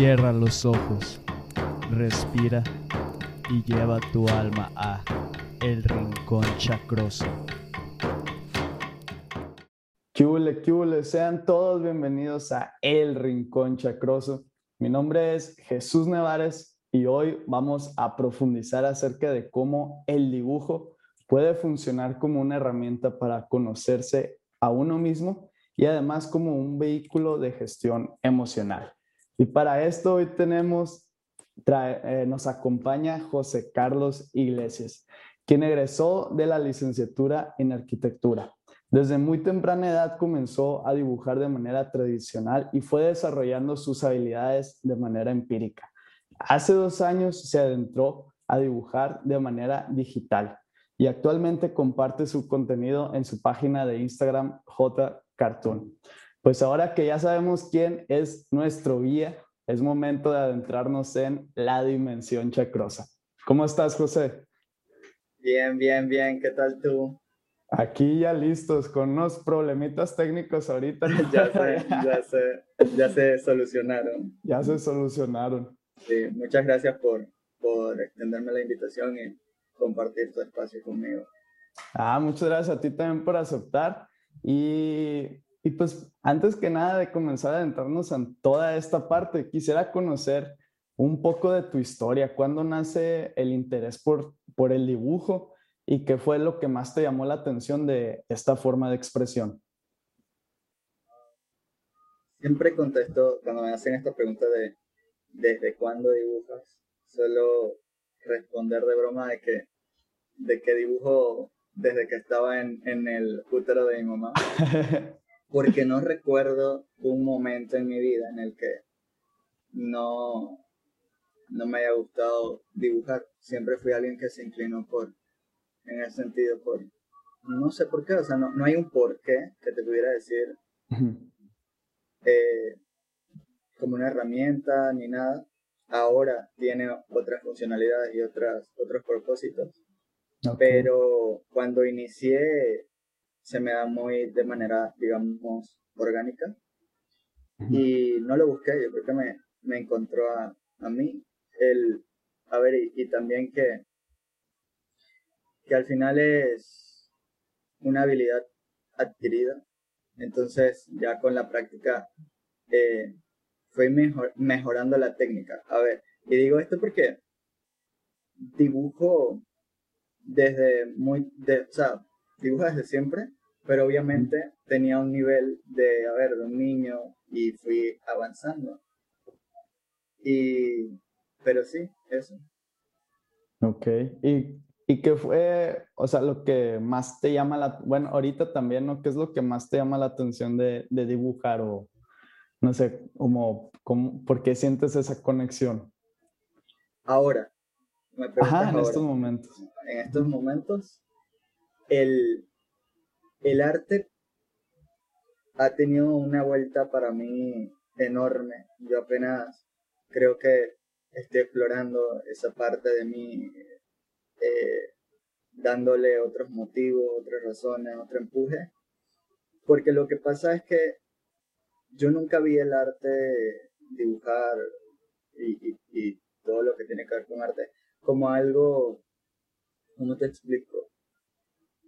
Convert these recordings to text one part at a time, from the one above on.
Cierra los ojos, respira y lleva tu alma a El Rincón Chacroso. ¡Qué qué Sean todos bienvenidos a El Rincón Chacroso. Mi nombre es Jesús Nevares y hoy vamos a profundizar acerca de cómo el dibujo puede funcionar como una herramienta para conocerse a uno mismo y además como un vehículo de gestión emocional. Y para esto hoy tenemos, eh, nos acompaña José Carlos Iglesias, quien egresó de la licenciatura en arquitectura. Desde muy temprana edad comenzó a dibujar de manera tradicional y fue desarrollando sus habilidades de manera empírica. Hace dos años se adentró a dibujar de manera digital y actualmente comparte su contenido en su página de Instagram J Cartoon. Pues ahora que ya sabemos quién es nuestro guía, es momento de adentrarnos en la dimensión chacrosa. ¿Cómo estás, José? Bien, bien, bien. ¿Qué tal tú? Aquí ya listos, con unos problemitas técnicos ahorita. ya sé, ya sé, ya se solucionaron. Ya se solucionaron. Sí, muchas gracias por, por extenderme la invitación y compartir tu espacio conmigo. Ah, muchas gracias a ti también por aceptar. Y y pues antes que nada de comenzar a adentrarnos en toda esta parte, quisiera conocer un poco de tu historia. ¿Cuándo nace el interés por, por el dibujo y qué fue lo que más te llamó la atención de esta forma de expresión? Siempre contesto cuando me hacen esta pregunta de ¿desde cuándo dibujas? Solo responder de broma de que, de que dibujo desde que estaba en, en el útero de mi mamá. porque no recuerdo un momento en mi vida en el que no, no me haya gustado dibujar. Siempre fui alguien que se inclinó por, en ese sentido, por, no sé por qué, o sea, no, no hay un por qué que te pudiera decir eh, como una herramienta ni nada. Ahora tiene otras funcionalidades y otras, otros propósitos. Pero cuando inicié se me da muy de manera, digamos, orgánica. Y no lo busqué, yo creo que me, me encontró a, a mí. El, a ver, y, también que, que al final es una habilidad adquirida. Entonces, ya con la práctica, eh, fui mejor, mejorando la técnica. A ver, y digo esto porque dibujo desde muy, de, o sea, dibujo desde siempre, pero obviamente tenía un nivel de, a ver, de un niño y fui avanzando. Y, pero sí, eso. Ok, ¿y, y qué fue, o sea, lo que más te llama la, bueno, ahorita también, ¿no? ¿Qué es lo que más te llama la atención de, de dibujar o, no sé, como, como, por qué sientes esa conexión? Ahora, me Ajá, en estos momentos. En estos momentos, el, el arte ha tenido una vuelta para mí enorme. Yo apenas creo que estoy explorando esa parte de mí, eh, dándole otros motivos, otras razones, otro empuje. Porque lo que pasa es que yo nunca vi el arte dibujar y, y todo lo que tiene que ver con arte como algo, ¿cómo te explico?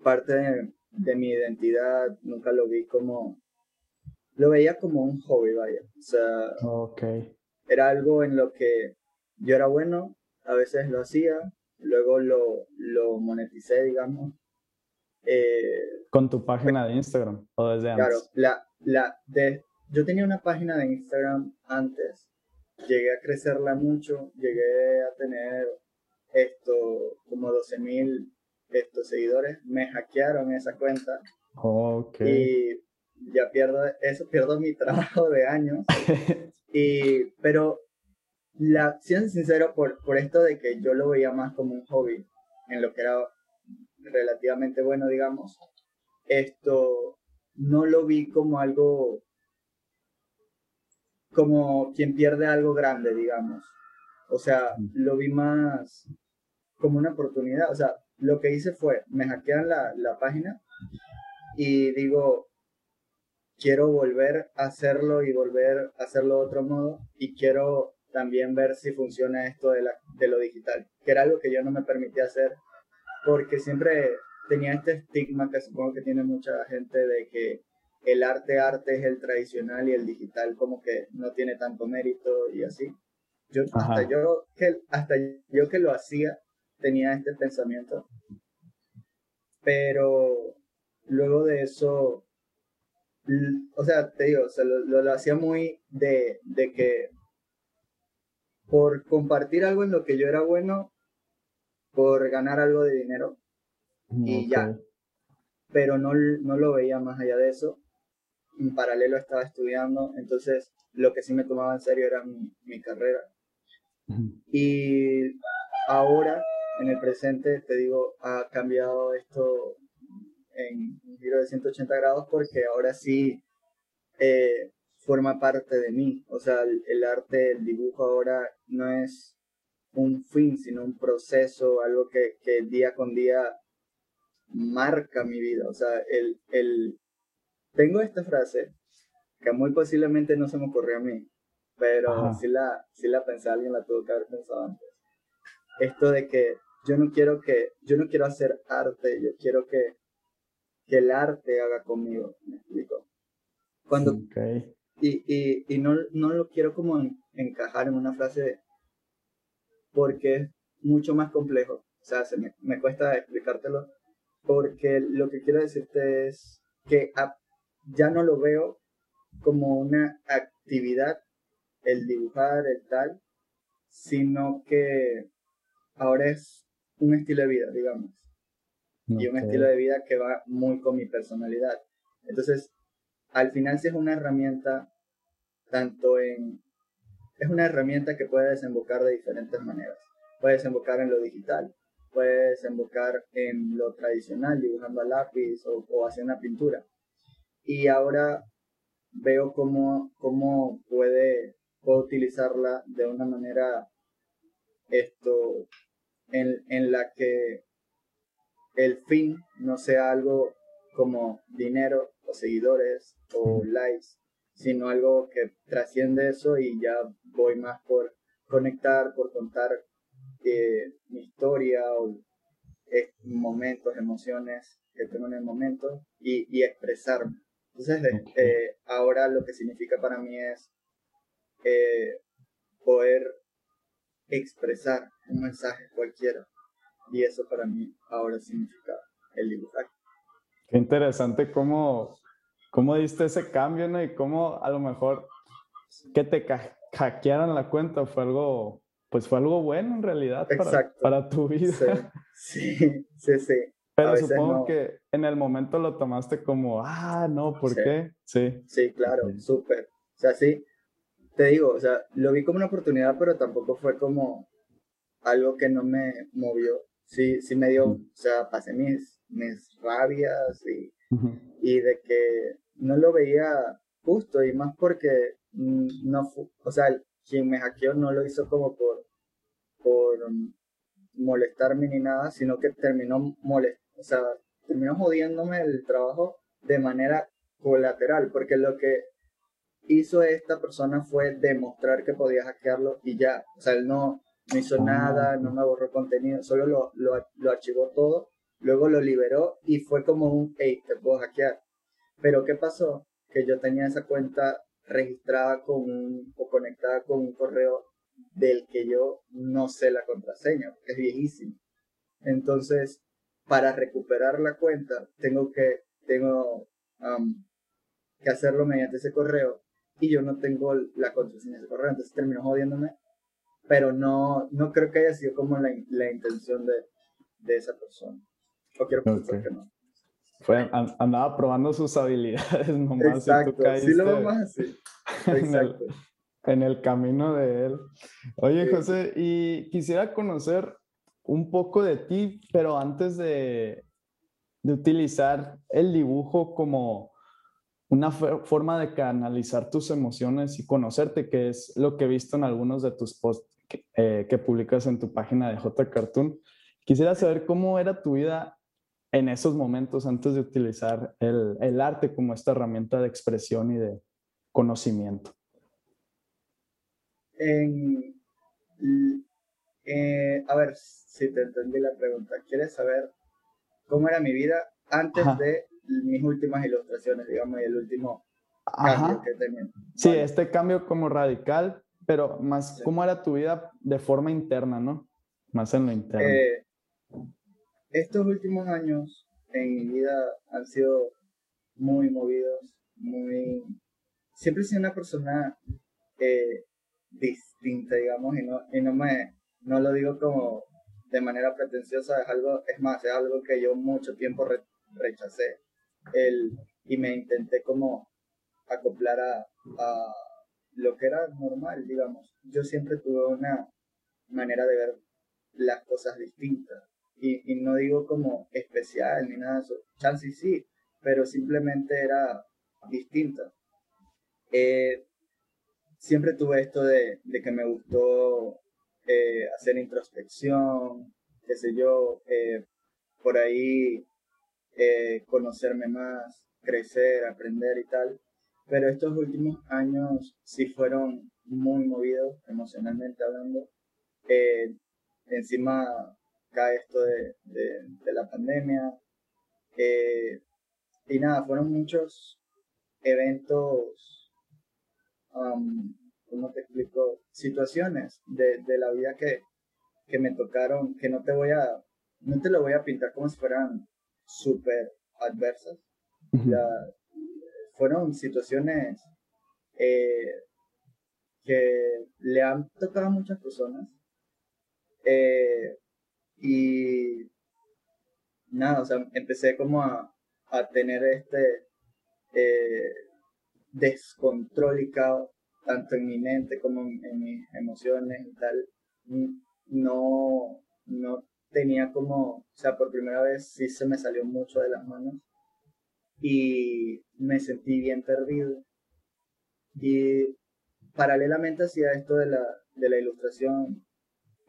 Parte de, de mi identidad, nunca lo vi como, lo veía como un hobby, vaya. O sea, okay. era algo en lo que yo era bueno, a veces lo hacía, luego lo, lo moneticé, digamos. Eh, ¿Con tu página de Instagram o desde antes? Claro, la, la de, yo tenía una página de Instagram antes, llegué a crecerla mucho, llegué a tener esto como 12 mil estos seguidores, me hackearon esa cuenta. Y ya pierdo eso, pierdo mi trabajo de años. y, pero la, siendo sincero, por, por esto de que yo lo veía más como un hobby, en lo que era relativamente bueno, digamos, esto no lo vi como algo, como quien pierde algo grande, digamos. O sea, lo vi más como una oportunidad. O sea, lo que hice fue, me hackean la, la página y digo, quiero volver a hacerlo y volver a hacerlo de otro modo y quiero también ver si funciona esto de, la, de lo digital, que era algo que yo no me permitía hacer porque siempre tenía este estigma que supongo que tiene mucha gente de que el arte arte es el tradicional y el digital como que no tiene tanto mérito y así. Yo, hasta yo que hasta yo que lo hacía tenía este pensamiento. Pero luego de eso o sea, te digo, lo, lo, hacía muy de, de que por compartir algo en lo que yo era bueno, por ganar algo de dinero y ya. Pero no, no lo veía más allá de eso. En paralelo estaba estudiando, entonces lo que sí me tomaba en serio era mi, mi carrera. Y ahora, en el presente, te digo, ha cambiado esto en un giro de 180 grados porque ahora sí eh, forma parte de mí. O sea, el, arte, el dibujo ahora no es un fin, sino un proceso, algo que, que día con día marca mi vida. O sea, el, el... tengo esta frase que muy posiblemente no se me ocurrió a mí, pero si la, si la pensé, alguien la tuvo que haber pensado antes. Esto de que yo no quiero que, yo no quiero hacer arte, yo quiero que, que el arte haga conmigo, me explico. Cuando, y, y, y no, no lo quiero como encajar en una frase porque es mucho más complejo. O sea, se me, me cuesta explicártelo, porque lo que quiero decirte es que ya no lo veo como una actividad, el dibujar, el tal, sino que ahora es un estilo de vida, digamos. Y un estilo de vida que va muy con mi personalidad. Entonces, al final sí es una herramienta, tanto en... Es una herramienta que puede desembocar de diferentes maneras. Puede desembocar en lo digital, puedes desembocar en lo tradicional, dibujando a lápiz o, o haciendo una pintura. Y ahora veo cómo, cómo puede, puedo utilizarla de una manera esto en, en la que el fin no sea algo como dinero o seguidores o likes, sino algo que trasciende eso y ya voy más por conectar, por contar eh, mi historia o eh, momentos, emociones que tengo en el momento y, y expresarme. Entonces, eh, ahora lo que significa para mí es poder expresar un mensaje cualquiera. Y eso para mí ahora significa el dibujar. Qué interesante cómo, cómo diste ese cambio, ¿no? Y cómo a lo mejor que te hackearan la cuenta fue algo pues fue algo bueno en realidad para, para, tu vida. Sí, sí, sí. Pero supongo que en el momento lo tomaste como, ah, no, ¿por qué? Sí. Sí, claro, súper. O sea, sí, te digo, o sea, lo vi como una oportunidad, pero tampoco fue como algo que no me movió. Sí, sí me dio, o sea, pasé mis, mis rabias y, y de que no lo veía justo y más porque no fue, o sea, quien me hackeó no lo hizo como por, por molestarme ni nada, sino que terminó molest o sea, terminó jodiéndome el trabajo de manera colateral, porque lo que hizo esta persona fue demostrar que podía hackearlo y ya, o sea, él no, no hizo nada, no me borró contenido, solo lo, lo, archivó todo, luego lo liberó y fue como un, hey, te puedo hackear. Pero ¿qué pasó? Que yo tenía esa cuenta registrada con un, o conectada con un correo del que yo no sé la contraseña, es viejísimo. Entonces, para recuperar la cuenta, tengo que, tengo que hacerlo mediante ese correo y yo no tengo la contraseña de correo, entonces terminó jodiéndome, pero no, no creo que haya sido como la, la intención de, de esa persona. O quiero pensar que no. Fue, andaba probando sus habilidades nomás. Exacto, sí lo vemos así. Exacto. En el, camino de él. Oye, José, y quisiera conocer un poco de ti, pero antes de, de utilizar el dibujo como una forma de canalizar tus emociones y conocerte, que es lo que he visto en algunos de tus posts que, eh, que publicas en tu página de J Cartoon. Quisiera saber cómo era tu vida en esos momentos antes de utilizar el, el arte como esta herramienta de expresión y de conocimiento? En, eh, a ver si te entendí la pregunta. ¿Quieres saber cómo era mi vida antes de mis últimas ilustraciones, digamos, y el último cambio que tenía? Sí, este cambio como radical, pero más cómo era tu vida de forma interna, ¿no? Más en lo interno. Eh, estos últimos años en mi vida han sido muy movidos, muy... Siempre he sido una persona eh, distinta, digamos, y no, y no me, no lo digo como de manera pretenciosa, es algo, es más, es algo que yo mucho tiempo rechacé, el, y me intenté como acoplar a, a lo que era normal, digamos. Yo siempre tuve una manera de ver las cosas distintas. Y, y no digo como especial ni nada de eso. Chance sí, pero simplemente era distinta. Eh, siempre tuve esto de, de que me gustó eh, hacer introspección, qué sé yo, eh, por ahí eh, conocerme más, crecer, aprender y tal. Pero estos últimos años sí fueron muy movidos emocionalmente hablando. encima cae esto de, de, la pandemia. y nada, fueron muchos eventos um, ¿cómo te explico? Situaciones de, de la vida que, que me tocaron, que no te voy a, no te lo voy a pintar como si fueran súper adversas. fueron situaciones eh, que le han tocado a muchas personas. Eh, y nada, o sea, empecé como a, a tener este eh, descontrol y caos tanto en mi mente como en, mis emociones y tal, no, no tenía como, o sea, por primera vez sí se me salió mucho de las manos y me sentí bien perdido. Y paralelamente hacía esto de la, de la ilustración,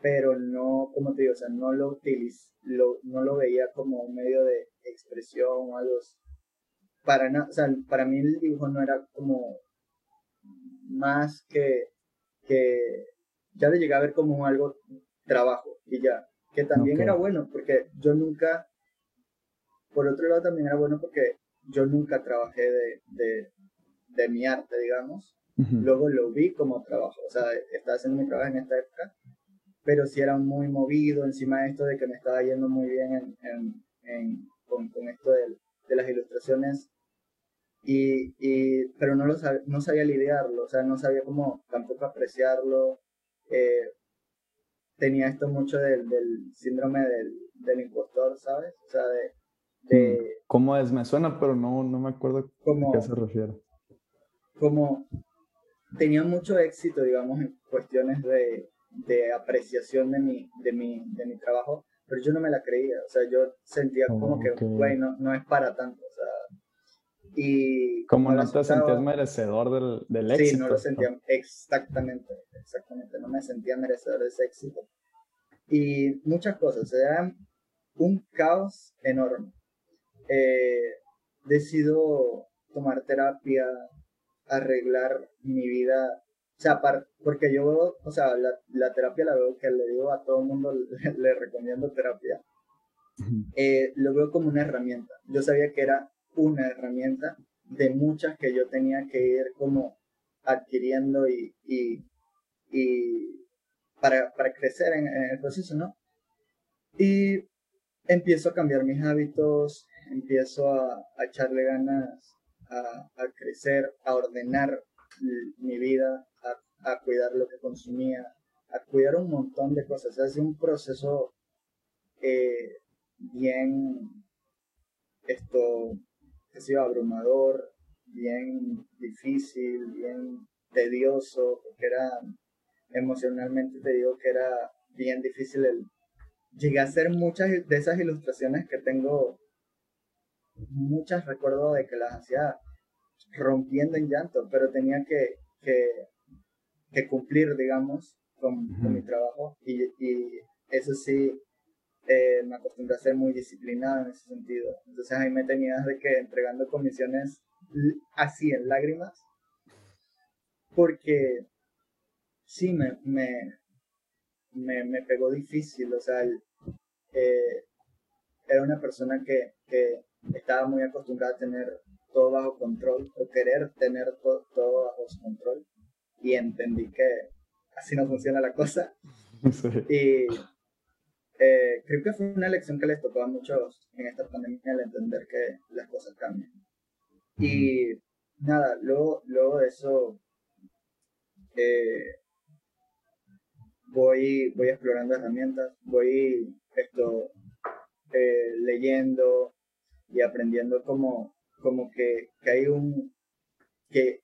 pero no, como te digo, o sea, no lo, utiliz, lo, no lo veía como un medio de expresión o algo. Para, nada o sea, para mí el dibujo no era como más que, que ya le llegué a ver como algo trabajo y ya, que también era bueno porque yo nunca, por otro lado también era bueno porque yo nunca trabajé de, de, de mi arte, digamos, luego lo vi como trabajo, o sea, estaba haciendo mi trabajo en esta época, pero sí era muy movido encima de esto de que me estaba yendo muy bien en, en, en con, con, esto de, de las ilustraciones. Y, y, pero no, lo no sabía lidiarlo, o sea, no sabía cómo tampoco apreciarlo. Eh, tenía esto mucho del, del síndrome del, del, impostor, ¿sabes? O sea, de... de mm, ¿Cómo es? Me suena, pero no, no me acuerdo a qué se refiere. Como tenía mucho éxito, digamos, en cuestiones de, de apreciación de mi, de, mi, de mi trabajo, pero yo no me la creía, o sea, yo sentía como que, güey, no, no es para tanto, o sea, y como no te sentías merecedor del, del éxito. Sí, no lo sentía, exactamente, exactamente, no me sentía merecedor de ese éxito. Y muchas cosas, era un caos enorme. Eh, decido tomar terapia, arreglar mi vida, o sea, porque yo, o sea, la, la, terapia la veo que le digo a todo el mundo, le, recomiendo terapia. Eh, lo veo como una herramienta. Yo sabía que era una herramienta de muchas que yo tenía que ir como adquiriendo y, y, para, para, crecer en, el proceso, ¿no? Y empiezo a cambiar mis hábitos, empiezo a, a echarle ganas a, a, crecer, a ordenar mi vida, a, a, cuidar lo que consumía, a cuidar un montón de cosas. Es un proceso eh, bien esto ha sido abrumador, bien difícil, bien tedioso, porque era emocionalmente te digo que era bien difícil el llegué a hacer muchas de esas ilustraciones que tengo muchas recuerdo de que las hacía rompiendo en llanto pero tenía que, que, cumplir digamos con, mi trabajo. Y, y, eso sí eh, me acostumbré a ser muy disciplinado en ese sentido. Entonces ahí me tenía de que entregando comisiones así en lágrimas, porque sí me, me, me, pegó difícil, o sea, eh, era una persona que, que, estaba muy acostumbrada a tener todo bajo control o querer tener todo bajo control y entendí que así no funciona la cosa. Y eh, creo que fue una lección que les tocó a muchos en esta pandemia el entender que las cosas cambian. Y nada, luego, luego de eso eh, voy, voy explorando herramientas, voy esto, eh, leyendo y aprendiendo como, como que, que hay un que,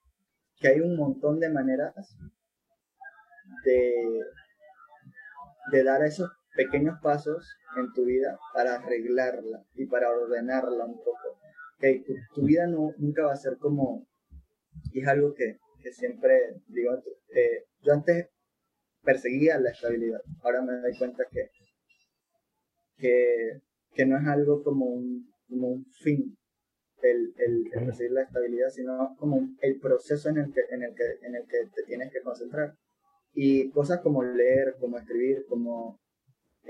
que hay un montón de maneras de, de dar esos pequeños pasos en tu vida para arreglarla y para ordenarla un poco. Que tu, vida no, nunca va a ser como, y es algo que, que siempre digo, eh, yo antes perseguía la estabilidad, ahora me doy cuenta que, que, que no es algo como un, como un fin el, el, perseguir la estabilidad, sino como el proceso en el, que, en, el que, en el que te tienes que concentrar. Y cosas como leer, como escribir, como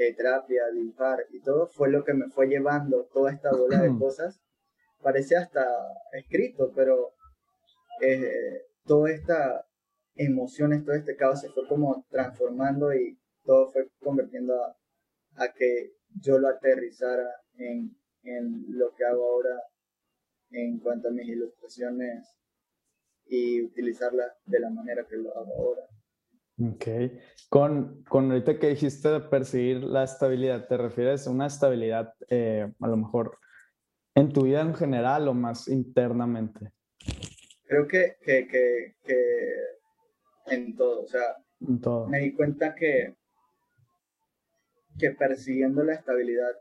eh, terapia, dibujar y todo, fue lo que me fue llevando toda esta bola de cosas. Parece hasta escrito, pero eh, toda esta emociones, todo este caos se fue como transformando y todo fue convirtiendo a, a que yo lo aterrizara en, en lo que hago ahora en cuanto a mis ilustraciones y utilizarlas de la manera que lo hago ahora. Ok. Con, con ahorita que dijiste de perseguir la estabilidad, ¿te refieres a una estabilidad eh, a lo mejor en tu vida en general o más internamente? Creo que, que, que, que en todo, o sea, en todo. me di cuenta que, que persiguiendo la estabilidad,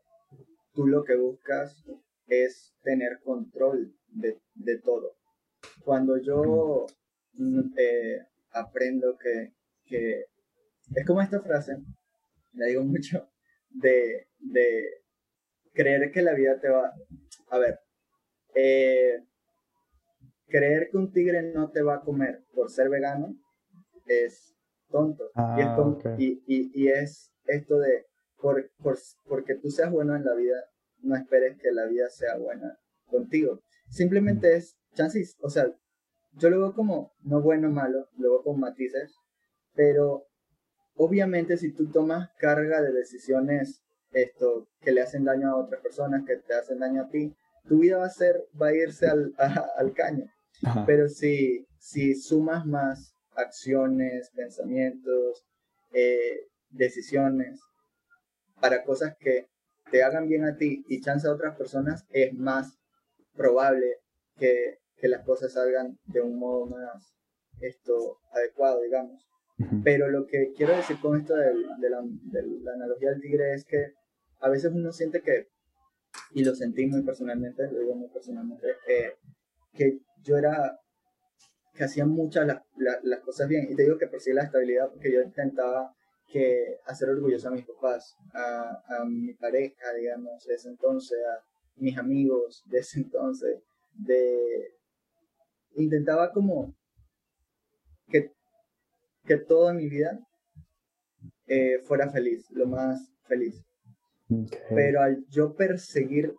tú lo que buscas es tener control de, de todo. Cuando yo eh, aprendo que que es como esta frase, la digo mucho, de, de creer que la vida te va... A ver, eh, creer que un tigre no te va a comer por ser vegano es tonto. y, es ah, y, y, es esto de, por, por, porque tú seas bueno en la vida, no esperes que la vida sea buena contigo. Simplemente es chances, o sea, yo lo veo como no bueno o malo, lo veo con matices, pero obviamente si tú tomas carga de decisiones esto que le hacen daño a otras personas, que te hacen daño a ti, tu vida va a ser, va a irse al, al caño. Pero si, si sumas más acciones, pensamientos, eh, decisiones para cosas que te hagan bien a ti y chance a otras personas, es más probable que, que las cosas salgan de un modo más esto adecuado, digamos. Pero lo que quiero decir con esto de, la, analogía del tigre es que a veces uno siente que, y lo sentí muy personalmente, lo digo muy personalmente, que yo era, que hacía muchas las cosas bien. Y te digo que persigue la estabilidad porque yo intentaba que hacer orgulloso a mis papás, a, a mi pareja, digamos, de ese entonces, a mis amigos de ese entonces, de intentaba como que que toda mi vida eh, fuera feliz, lo más feliz. Pero al yo perseguir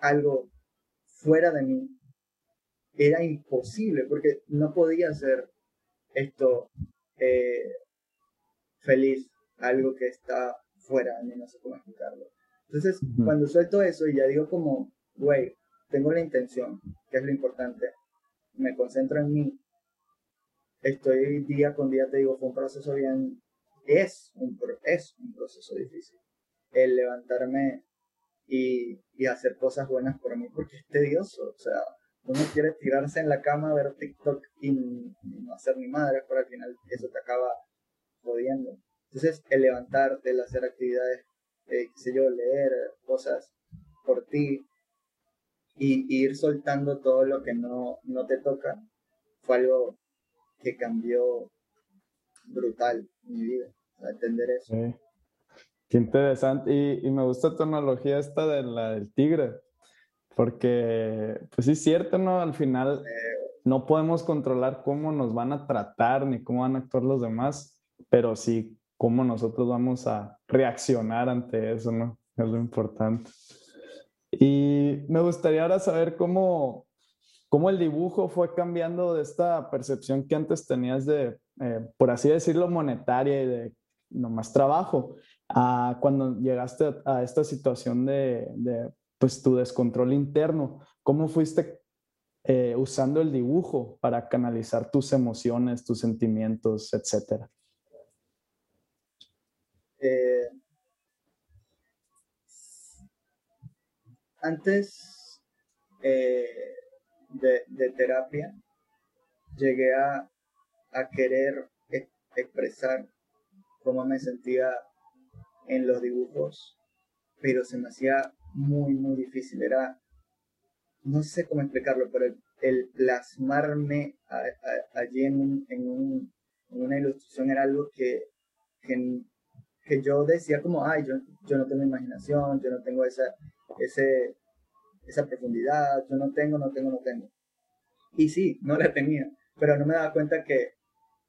algo fuera de mí, era imposible, porque no podía ser esto eh, feliz, algo que está fuera de mí, no sé cómo explicarlo. Entonces, cuando suelto eso y ya digo como, güey, tengo la intención, que es lo importante, me concentro en mí, estoy día con día, te digo, fue un proceso bien, es un, es un proceso difícil. El levantarme y, y hacer cosas buenas por mí, porque es tedioso, o sea, uno quiere tirarse en la cama, ver TikTok y, no hacer ni madre, pero al final eso te acaba jodiendo. Entonces, el levantarte, el hacer actividades, eh, qué sé yo, leer cosas por ti y, y, ir soltando todo lo que no, no te toca, fue algo que cambió brutal mi vida, a entender eso. Qué interesante. Y, me gusta tu analogía esta de la del tigre, porque pues sí es cierto, ¿no? Al final no podemos controlar cómo nos van a tratar ni cómo van a actuar los demás, pero sí cómo nosotros vamos a reaccionar ante eso, ¿no? Es lo importante. Y me gustaría ahora saber cómo, cómo el dibujo fue cambiando de esta percepción que antes tenías de, eh, por así decirlo, monetaria y de nomás trabajo, a cuando llegaste a esta situación de, de pues tu descontrol interno. ¿Cómo fuiste eh, usando el dibujo para canalizar tus emociones, tus sentimientos, etcétera? Eh, antes eh, de, terapia, llegué a, querer expresar cómo me sentía en los dibujos, pero se me hacía muy, muy difícil. Era, no sé cómo explicarlo, pero el, plasmarme allí en, en, una ilustración era algo que, que, yo decía como, ay, yo, yo no tengo imaginación, yo no tengo esa, ese, esa profundidad, yo no tengo, no tengo, no tengo. Y sí, no la tenía, pero no me daba cuenta que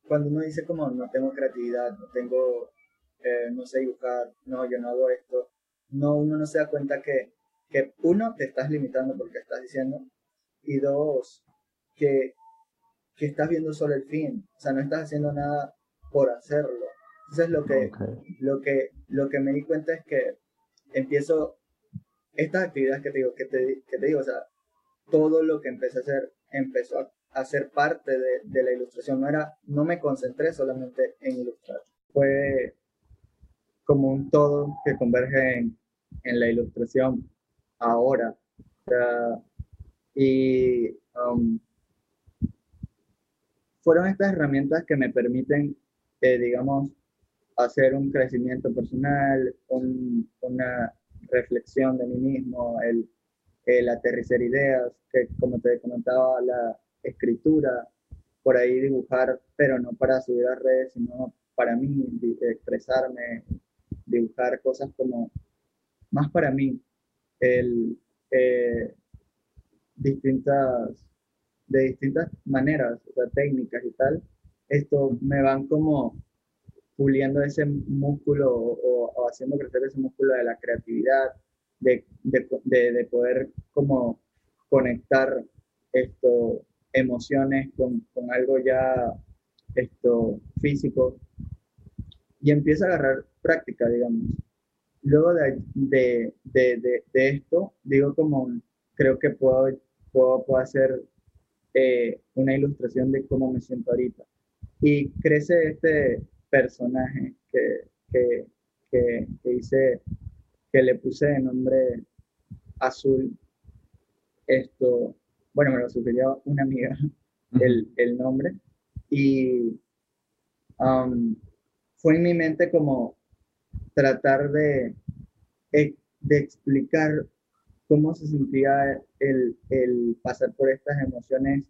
cuando uno dice como no tengo creatividad, no tengo, eh, no sé dibujar, no, yo no hago esto, no, uno no se da cuenta que, que uno, te estás limitando porque estás diciendo, y dos, que, que estás viendo solo el fin, o sea, no estás haciendo nada por hacerlo. Entonces lo que, lo que, lo que me di cuenta es que empiezo estas actividades que te digo, que te, que te digo, o sea, todo lo que empecé a hacer empezó a, ser parte de, de, la ilustración. No era, no me concentré solamente en ilustrar. Fue como un todo que converge en, en la ilustración ahora. y um, fueron estas herramientas que me permiten, eh, digamos, hacer un crecimiento personal, un, una reflexión de mí mismo, el, el aterrizar ideas, que como te comentaba, la escritura, por ahí dibujar, pero no para subir a redes, sino para mí, expresarme, dibujar cosas como más para mí, el, eh, distintas, de distintas maneras, o técnicas y tal, esto me van como puliendo ese músculo o, haciendo crecer ese músculo de la creatividad, de, de, poder como conectar esto, emociones con, con, algo ya esto, físico y empieza a agarrar práctica, digamos. Luego de, de, de, de esto, digo como, creo que puedo, puedo, puedo hacer eh, una ilustración de cómo me siento ahorita. Y crece este, personaje que, que, que, hice, que le puse de nombre Azul. Esto, bueno, me lo sugirió una amiga el, el nombre. Y um, fue en mi mente como tratar de, e, de explicar cómo se sentía el, el, pasar por estas emociones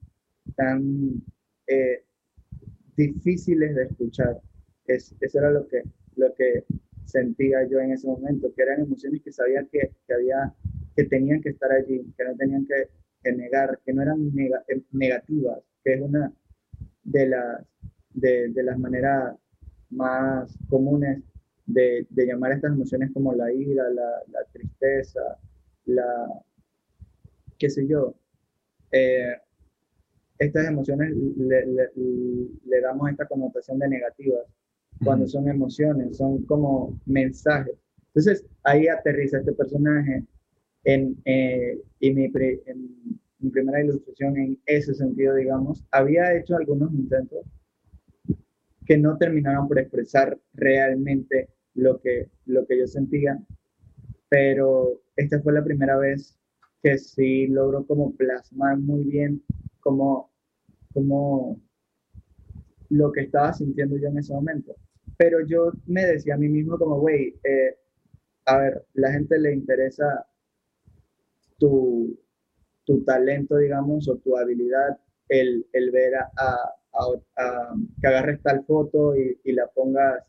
tan eh, difíciles de escuchar eso era lo que, lo que sentía yo en ese momento, que eran emociones que sabía que, que había, que tenían que estar allí, que no tenían que, negar, que no eran eh, negativas, que es una de las, de, de las maneras más comunes de, de, llamar estas emociones como la ira, la, la tristeza, la, qué sé yo. Eh, estas emociones le, le, le, damos esta connotación de negativas, cuando son emociones, son como mensajes. Entonces, ahí aterriza este personaje en, eh, y mi, en mi primera ilustración en ese sentido, digamos, había hecho algunos intentos que no terminaron por expresar realmente lo que, lo que yo sentía, pero esta fue la primera vez que sí logró como plasmar muy bien como, como lo que estaba sintiendo yo en ese momento. Pero yo me decía a mí mismo como, güey, eh, a ver, la gente le interesa tu, tu talento, digamos, o tu habilidad, el, el ver a, a, que agarres tal foto y, y, la pongas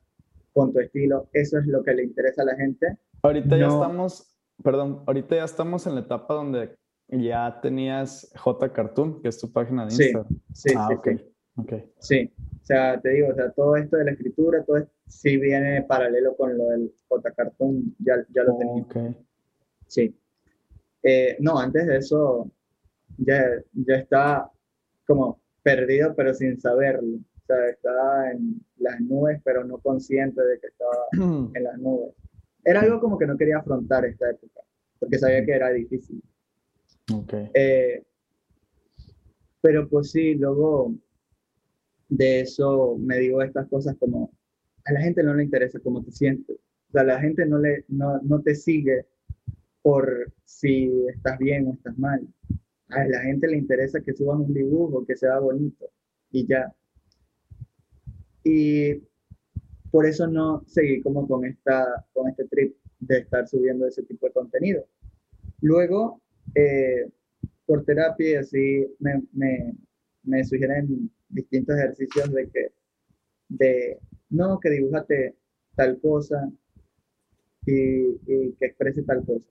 con tu estilo, eso es lo que le interesa a la gente. Ahorita ya estamos, perdón, ahorita ya estamos en la etapa donde ya tenías J Cartoon, que es tu página de Instagram. Sí, sí, ah, sí, okay. sí. O sea, te digo, o sea, todo esto de la escritura, todo esto, sí viene paralelo con lo del J Cartoon, ya, ya lo tenía. Okay. Sí. Eh, no, antes de eso ya, ya está como perdido, pero sin saberlo. O sea, estaba en las nubes, pero no consciente de que estaba en las nubes. Era algo como que no quería afrontar esta época, porque sabía que era difícil. Okay. Eh, pero pues sí, luego de eso me digo estas cosas como, a la gente no le interesa cómo te sientes. O sea, la gente no, le, no, no te sigue por si estás bien o estás mal. A la gente le interesa que subas un dibujo, que sea bonito y ya. Y por eso no seguí como con, esta, con este trip de estar subiendo ese tipo de contenido. Luego, eh, por terapia y así me, me, me, sugieren distintos ejercicios de que, de, no, que dibújate tal cosa y, y que exprese tal cosa.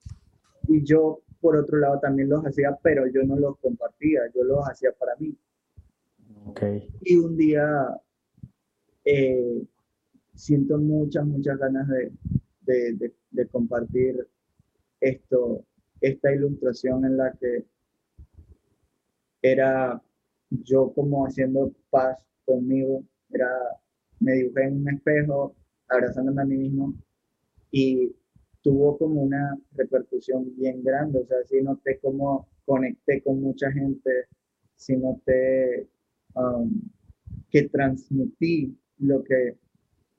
Y yo, por otro lado, también los hacía, pero yo no los compartía, yo los hacía para mí. Okay. Y un día eh, siento muchas, muchas ganas de, de, de, compartir esto, esta ilustración en la que era yo como haciendo paz conmigo, era, me dibujé en un espejo, abrazándome a mí mismo y tuvo como una repercusión bien grande, o sea, sí noté cómo conecté con mucha gente, sí noté um, que transmití lo que,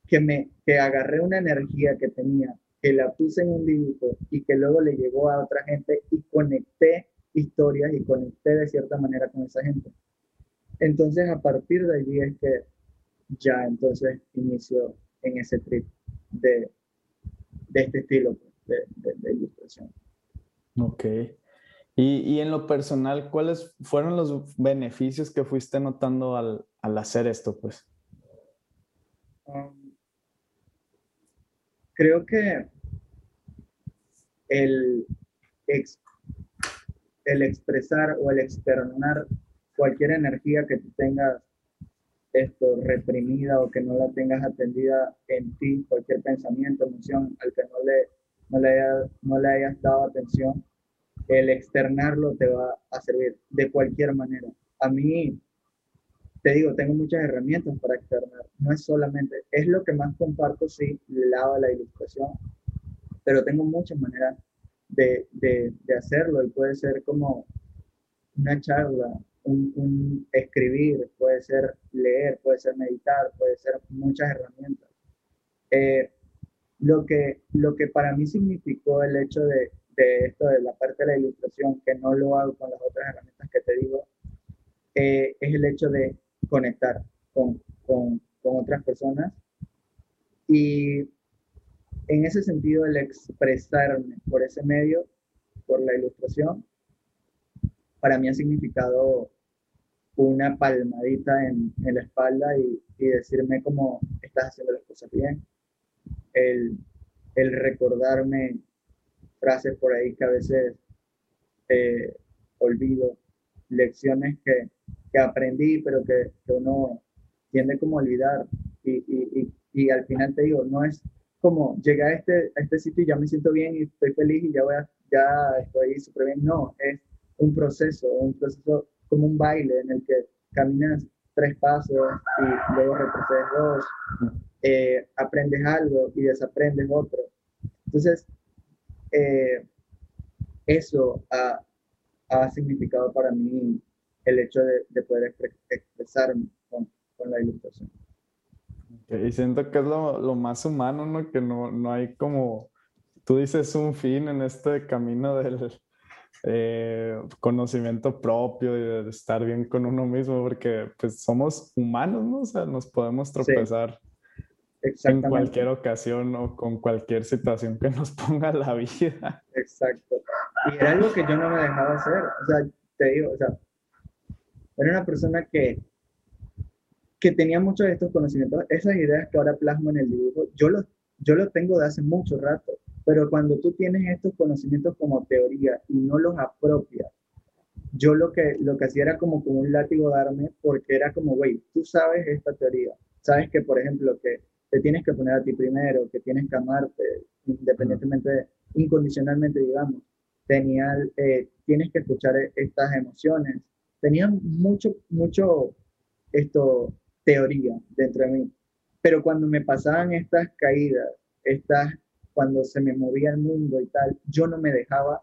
que me, que agarré una energía que tenía, que la puse en un dibujo y que luego le llegó a otra gente y conecté historias y conecté de cierta manera con esa gente. Entonces, a partir de allí es que ya entonces inicio en ese trip de de este estilo pues, de, ilustración. Ok. Y, y, en lo personal, ¿cuáles fueron los beneficios que fuiste notando al, al hacer esto, pues? Um, creo que el, el expresar o el externar cualquier energía que tú tengas esto reprimida o que no la tengas atendida en ti, cualquier pensamiento, emoción al que no le, no le, haya, no le hayas dado atención, el externarlo te va a servir de cualquier manera. A mí, te digo, tengo muchas herramientas para externar. No es solamente, es lo que más comparto, sí, lado de la ilustración, pero tengo muchas maneras de, de, de hacerlo y puede ser como una charla, un, escribir, puede ser leer, puede ser meditar, puede ser muchas herramientas. Eh, lo, que, lo que para mí significó el hecho de, de, esto, de la parte de la ilustración, que no lo hago con las otras herramientas que te digo, eh, es el hecho de conectar con, con, con otras personas y en ese sentido el expresarme por ese medio, por la ilustración, para mí ha significado una palmadita en, en la espalda y, y, decirme cómo estás haciendo las cosas bien. El, el recordarme frases por ahí que a veces eh, olvido, lecciones que, que, aprendí, pero que, que, uno tiende como a olvidar. Y, y, y, al final te digo, no es como llegué a este, a este sitio y ya me siento bien y estoy feliz y ya, voy a, ya estoy súper bien. No, es un proceso, un proceso como un baile en el que caminas tres pasos y luego retrocedes dos, eh, aprendes algo y desaprendes otro. Entonces, eh, eso ha, ha, significado para mí el hecho de, de poder expresarme con, con, la ilustración. Y siento que es lo, lo más humano, ¿no? Que no, no hay como, tú dices un fin en este camino del, eh, conocimiento propio y de estar bien con uno mismo, porque pues somos humanos, ¿no? O sea, nos podemos tropezar en cualquier ocasión o con cualquier situación que nos ponga la vida. Exacto. Y era algo que yo no me dejaba hacer. O sea, te digo, o sea, era una persona que, que tenía muchos de estos conocimientos, esas ideas que ahora plasmo en el dibujo, yo los, yo los tengo de hace mucho rato, pero cuando tú tienes estos conocimientos como teoría y no los apropias, yo lo que, lo que hacía era como con un látigo darme, porque era como, güey, tú sabes esta teoría, sabes que, por ejemplo, que te tienes que poner a ti primero, que tienes que amarte, independientemente, incondicionalmente, digamos, tenía, eh, tienes que escuchar estas emociones, tenía mucho, mucho, esto, teoría dentro de mí, pero cuando me pasaban estas caídas, estas, cuando se me movía el mundo y tal, yo no me dejaba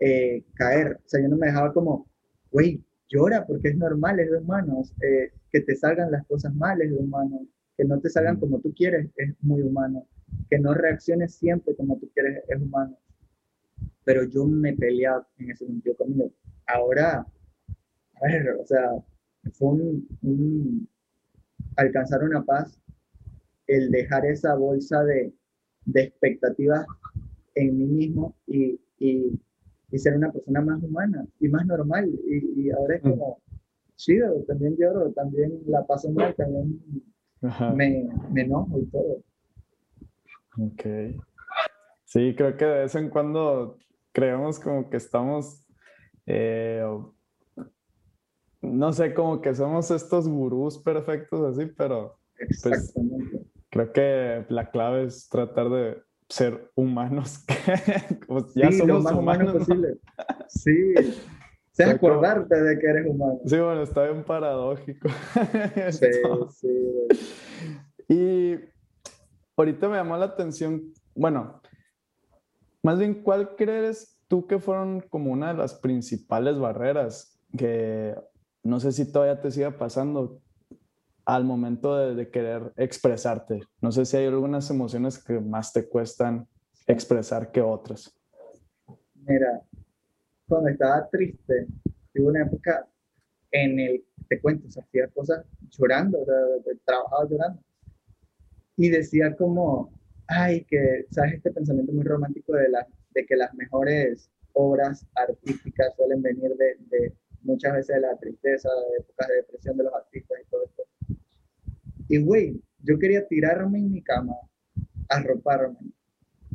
eh, caer. O sea, yo no me dejaba como, güey, llora porque es normal, es de humanos. Eh, que te salgan las cosas mal es de humanos. Que no te salgan como tú quieres es muy humano. Que no reacciones siempre como tú quieres es humano. Pero yo me peleaba en ese sentido conmigo. Ahora, a ver, o sea, fue un, alcanzar una paz el dejar esa bolsa de, de expectativas en mí mismo y, y, y ser una persona más humana y más normal. Y, ahora es mm. como, chido, también lloro, también la paso mal, también me, me, enojo y todo. Ok. Sí, creo que de vez en cuando creemos como que estamos, eh, no sé, como que somos estos gurús perfectos así, pero pues, creo que la clave es tratar de ser humanos, como ya sí, somos lo más humanos. Humano posible. Sí, sé acordarte de que eres humano. Sí, bueno, está bien paradójico. Sí, sí. Y ahorita me llamó la atención, bueno, más bien, ¿cuál crees tú que fueron como una de las principales barreras que no sé si todavía te siga pasando al momento de, querer expresarte? No sé si hay algunas emociones que más te cuestan expresar que otras. Mira, cuando estaba triste, tuve una época en el, te cuento, hacía cosas llorando, o sea, trabajaba llorando. Y decía como, ay, que, ¿sabes? Este pensamiento muy romántico de, la, de que las mejores obras artísticas suelen venir de, de muchas veces de la tristeza, de épocas de depresión de los artistas y todo esto. Y, güey, yo quería tirarme en mi cama, arroparme,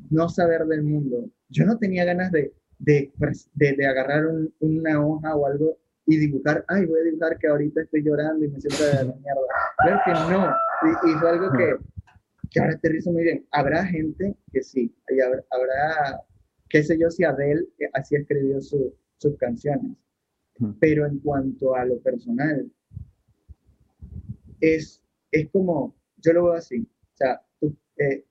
no saber del mundo. Yo no tenía ganas de, de, de, agarrar una hoja o algo y dibujar, ay, voy a dibujar que ahorita estoy llorando y me siento de la mierda. Claro que no. Y, y fue algo que, que ahora aterrizo muy bien. Habrá gente que sí, y habrá, habrá qué sé yo, si Adele eh, así escribió su, sus canciones. Pero en cuanto a lo personal, es es como, yo lo veo así, o sea, eh,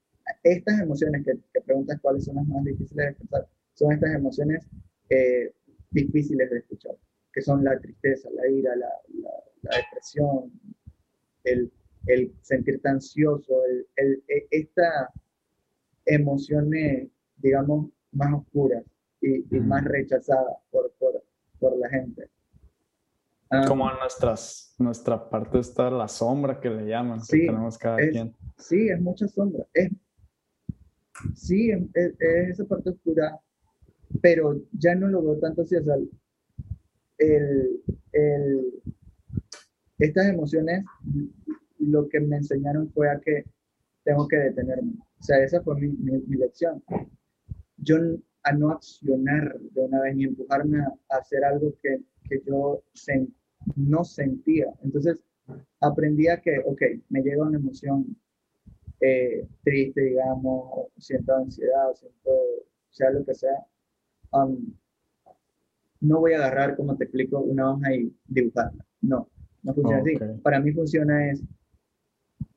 estas emociones que, que, preguntas cuáles son las más difíciles de expresar, son estas emociones eh, difíciles de escuchar, que son la tristeza, la ira, la, la, depresión, el, el, sentirte ansioso, el, el, e, esta emociones, digamos, más oscuras y, y más rechazadas por, por, por la gente. Ah. como en nuestras, nuestra parte está la sombra que le llaman, que tenemos cada quien. Sí, es mucha sombra. Es, sí, es, esa parte oscura, pero ya no lo veo tanto así. O sea, el, el, estas emociones, lo que me enseñaron fue a que tengo que detenerme. O sea, esa fue mi, mi, lección. Yo a no accionar de una vez ni empujarme a, hacer algo que, que yo sentí no sentía. Entonces aprendí a que, ok, me llega una emoción eh, triste, digamos, siento ansiedad, siento, sea lo que sea, um, no voy a agarrar, como te explico, una hoja y dibujarla. No, no funciona así. Para mí funciona es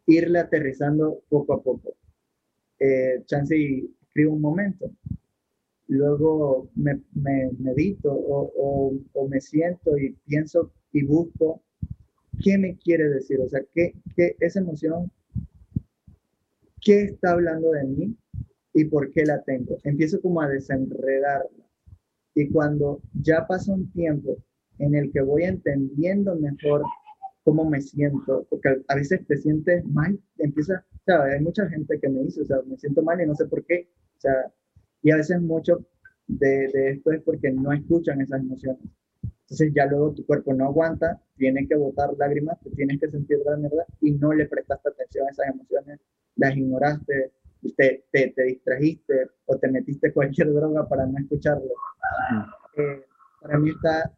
irle aterrizando poco a poco. Eh, chance y escribo un momento, luego me, medito o, o, me siento y pienso y busco qué me quiere decir, o sea, qué, qué esa emoción, qué está hablando de mí y por qué la tengo. Empiezo como a desenredarla. Y cuando ya pasa un tiempo en el que voy entendiendo mejor cómo me siento, porque a veces te sientes mal, empieza, sea, hay mucha gente que me dice, o sea, me siento mal y no sé por qué, o sea, y a veces mucho de, de esto es porque no escuchan esas emociones Entonces ya luego tu cuerpo no aguanta, tiene que botar lágrimas, te tienes que sentir la mierda y no le prestaste atención a esas emociones, las ignoraste, te, te, te distrajiste o te metiste cualquier droga para no escucharlo. Eh, para mí está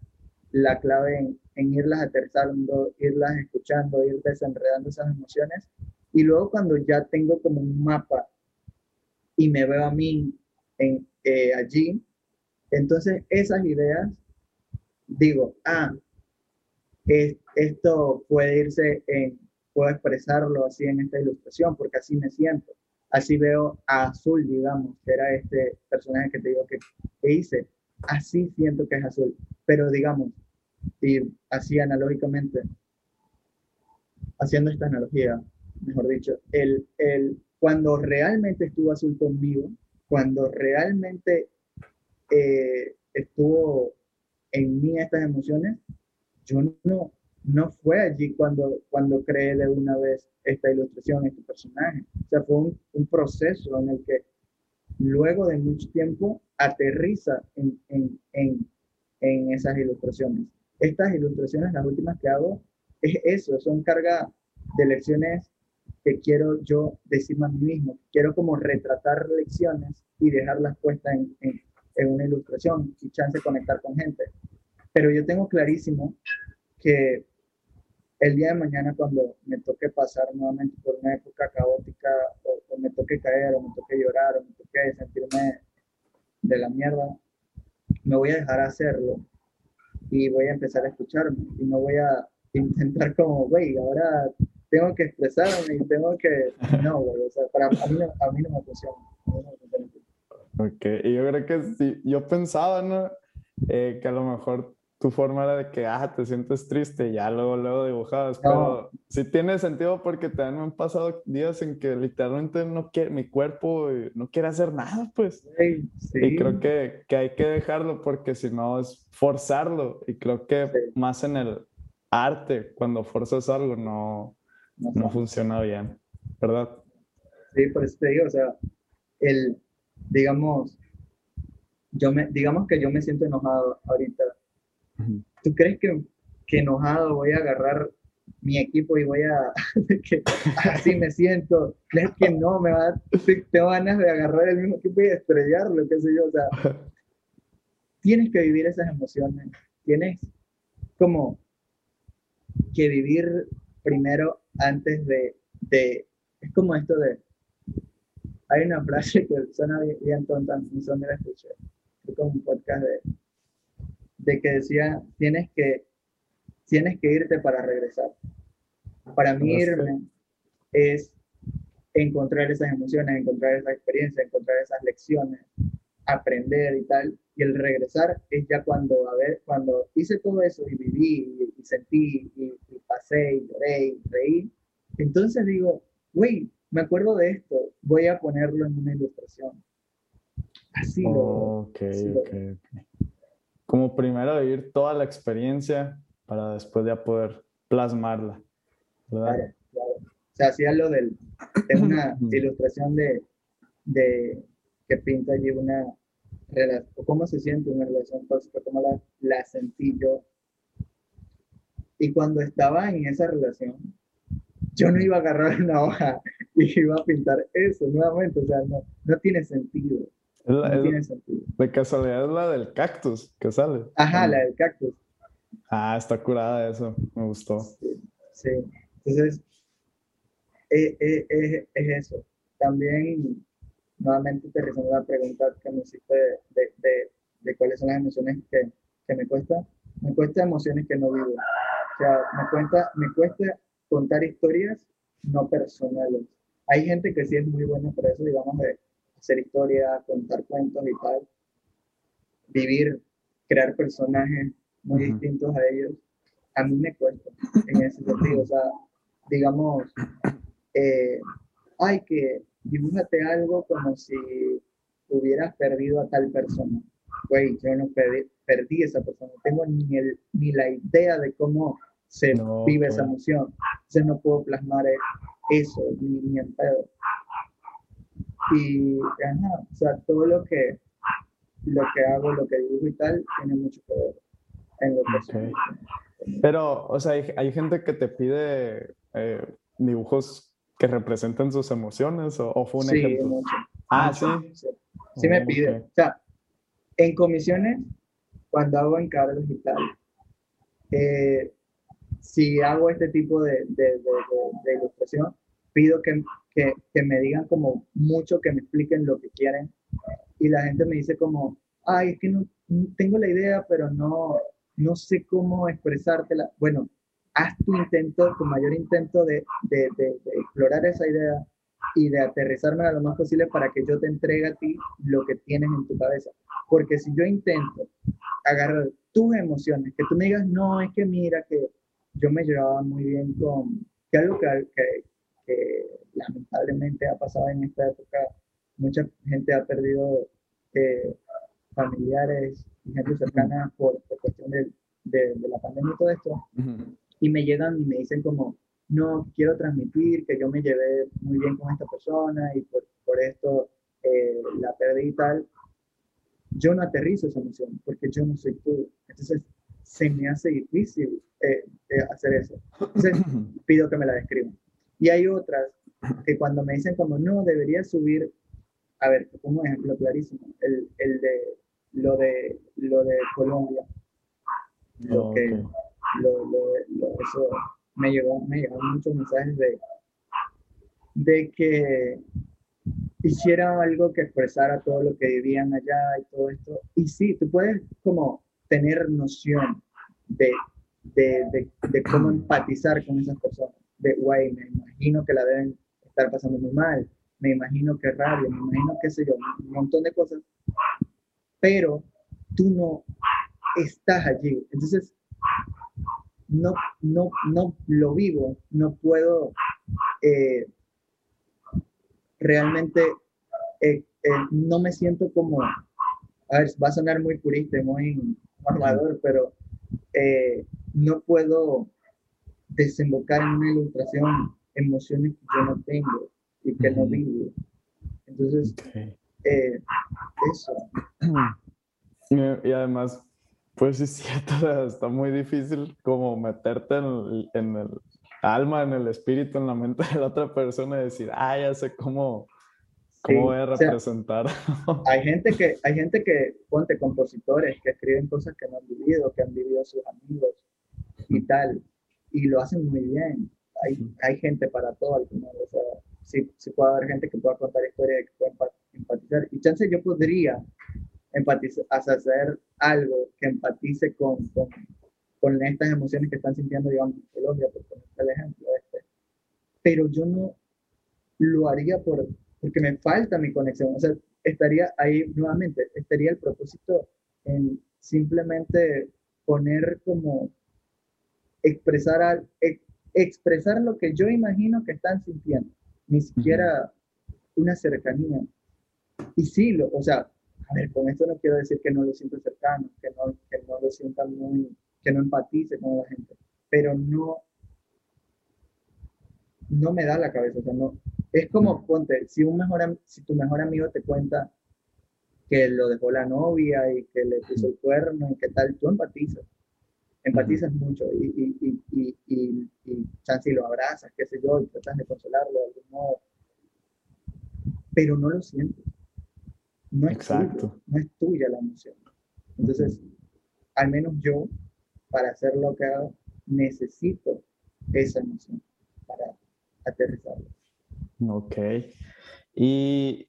la clave en, en irlas aterrizando, irlas escuchando, ir desenredando esas emociones. Y luego cuando ya tengo como un mapa y me veo a mí en, eh, allí, entonces esas ideas digo, ah, esto puede irse en, puedo expresarlo así en esta ilustración, porque así me siento. Así veo a Azul, digamos, que era este personaje que te digo que, hice. Así siento que es Azul. Pero digamos, y así analógicamente, haciendo esta analogía, mejor dicho, el, el, cuando realmente estuvo Azul conmigo, cuando realmente eh, estuvo en mí estas emociones, yo no, no fue allí cuando, cuando creé de una vez esta ilustración, este personaje. O sea, fue un, proceso en el que luego de mucho tiempo aterriza en, en, en, en, esas ilustraciones. Estas ilustraciones, las últimas que hago, es eso, son carga de lecciones que quiero yo decirme a mí mismo. Quiero como retratar lecciones y dejarlas puestas en, en una ilustración y chance de conectar con gente. Pero yo tengo clarísimo que el día de mañana cuando me toque pasar nuevamente por una época caótica o, me toque caer o me toque llorar o me toque sentirme de la mierda, me voy a dejar hacerlo y voy a empezar a escucharme y no voy a intentar como, güey, ahora tengo que expresarme y tengo que... No, güey, o sea, para a mí, a mí no me funciona. Ok, y yo creo que sí, yo pensaba, ¿no? Eh, que a lo mejor tu forma era de que, ah, te sientes triste, y ya luego, luego dibujabas, pero sí tiene sentido porque también me han pasado días en que literalmente no quiere, mi cuerpo eh, no quiere hacer nada, pues. Sí, sí. Y creo que, que, hay que dejarlo porque si no es forzarlo, y creo que más en el arte, cuando forzas algo, no, no, no funciona bien, ¿verdad? Sí, por eso te digo, o sea, el digamos, yo me, digamos que yo me siento enojado ahorita. ¿Tú crees que, que enojado voy a agarrar mi equipo y voy a, que así me siento. ¿Crees que no? Me va, tengo ganas de agarrar el mismo equipo y estrellarlo, qué sé yo. O sea, tienes que vivir esas emociones. Tienes como que vivir primero antes de, de es como esto de, hay una frase que suena bien, tonta, no sé dónde la escuché, fue como un podcast de, de que decía, tienes que, tienes que irte para regresar. Para mí irme es encontrar esas emociones, encontrar esa experiencia, encontrar esas lecciones, aprender y tal. Y el regresar es ya cuando, a ver, cuando hice todo eso y viví y, sentí y, y, pasé y lloré y reí, entonces digo, güey, me acuerdo de esto, voy a ponerlo en una ilustración. Así lo, Ok, ok, Como primero vivir toda la experiencia para después ya poder plasmarla. ¿verdad? Claro, claro. O sea, hacía lo del, de una ilustración de, de que pinta allí una relación, cómo se siente una relación tóxica, cómo la, la sentí yo. Y cuando estaba en esa relación, yo no iba a agarrar una hoja y iba a pintar eso nuevamente, o sea, no, no tiene sentido. no tiene sentido. De casualidad es la del cactus que sale. Ajá, la del cactus. Ah, está curada eso, me gustó. Sí, entonces, eh, eh, eh, es eso. También, nuevamente te respondo la pregunta que me hiciste de, de, de, cuáles son las emociones que, que me cuesta. Me cuesta emociones que no vivo. O sea, me, cuenta, me cuesta contar historias no personales. Hay gente que sí es muy buena para eso, digamos, de hacer historia, contar cuentos y tal. Vivir, crear personajes muy distintos a ellos. A mí me cuesta en ese sentido. O sea, digamos, eh, hay que dibújate algo como si hubieras perdido a tal persona. Güey, yo no perdí, perdí esa persona. No tengo ni, el, ni la idea de cómo se vive esa emoción. Entonces no puedo plasmar eso, ni, ni en pedo. Y o sea, todo lo que, lo que hago, lo que dibujo y tal, tiene mucho que ver. en lo Ok. personal. Pero, o sea, hay, hay gente que te pide eh, dibujos que representen sus emociones o, o fue un Sí, ejemplo. mucho. Ah, mucho, sí. sí. Sí me Oh, pide. ok. O sea, en comisiones, cuando hago encargos y tal, eh, si hago este tipo de, de- de- de- ilustración, pido que, que- que me digan como mucho, que me expliquen lo que quieren. Y la gente me dice como, ay, es que no, tengo la idea, pero no, no sé cómo expresártela. Bueno, haz tu intento, tu mayor intento de, de- de- de explorar esa idea y de aterrizarme lo más posible para que yo te entregue a ti lo que tienes en tu cabeza. Porque si yo intento agarrar tus emociones, que tú me digas, no, es que mira, que yo me llevaba muy bien con, que algo que, que- que lamentablemente ha pasado en esta época, mucha gente ha perdido eh, familiares y gente cercana por, por cuestión de, de- de la pandemia y todo esto y me llegan y me dicen como, no, quiero transmitir que yo me llevé muy bien con esta persona y por, por esto eh, la perdí y tal. Yo no aterrizo esa emoción porque yo no soy tú. Entonces se me hace difícil eh, eh, hacer eso. Entonces pido que me la describan. Y hay otras que cuando me dicen como, no, debería subir, a ver, un ejemplo clarísimo, el, el de lo de lo de Colombia. Lo que- Ok. lo, lo- lo- eso me llegó, me llegaron muchos mensajes de, de que hiciera algo que expresara todo lo que vivían allá y todo esto. Y sí, tú puedes como tener noción de, de, de, de cómo empatizar con esas personas. De, güey, me imagino que la deben estar pasando muy mal, me imagino que rabia, me imagino qué sé yo, un montón de cosas. Pero tú no estás allí. Entonces, no, no, no lo vivo, no puedo eh, realmente, eh, eh, no me siento como, a ver, va a sonar muy purista muy armador, pero eh, no puedo desembocar en una ilustración emociones que yo no tengo y que no vivo. Entonces, eh, eso. Y, además, pues sí es cierto, está muy difícil como meterte en el, en el alma, en el espíritu, en la mente de la otra persona y decir, ah, ya sé cómo, cómo Sí, voy a o sea, representar. hay gente que, hay gente que, ponte compositores, que escriben cosas que no han vivido, que han vivido sus amigos y tal, y lo hacen muy bien. Hay, hay gente para todo al final, o sea, sí, sí puede haber gente que pueda contar historias, que pueda empa- empatizar, y chance yo podría empatizar, hacer algo que empatice con, con, con estas emociones que están sintiendo, digamos, en Colombia, por poner el ejemplo este, pero yo no lo haría por, porque me falta mi conexión. O sea, estaría ahí nuevamente, estaría el propósito en simplemente poner como expresar, al- ex- expresar lo que yo imagino que están sintiendo, ni siquiera una cercanía. Y sí, lo, o sea, a ver, con esto no quiero decir que no lo siento cercano, que no, que no lo sienta muy, que no empatice con la gente, pero no, no me da la cabeza, o sea, no, es como, ponte, si, un mejor, si tu mejor amigo te cuenta que lo dejó la novia y que le puso el cuerno y qué tal, tú empatizas, empatizas mucho y, y, y, y, y, y chance y lo abrazas, qué sé yo, y tratas de consolarlo de algún modo, pero no lo sientes. No es Exacto. tuyo, no es tuya la emoción. Entonces, al menos yo, para hacer lo que hago, necesito esa emoción para aterrizarlo. Ok. Y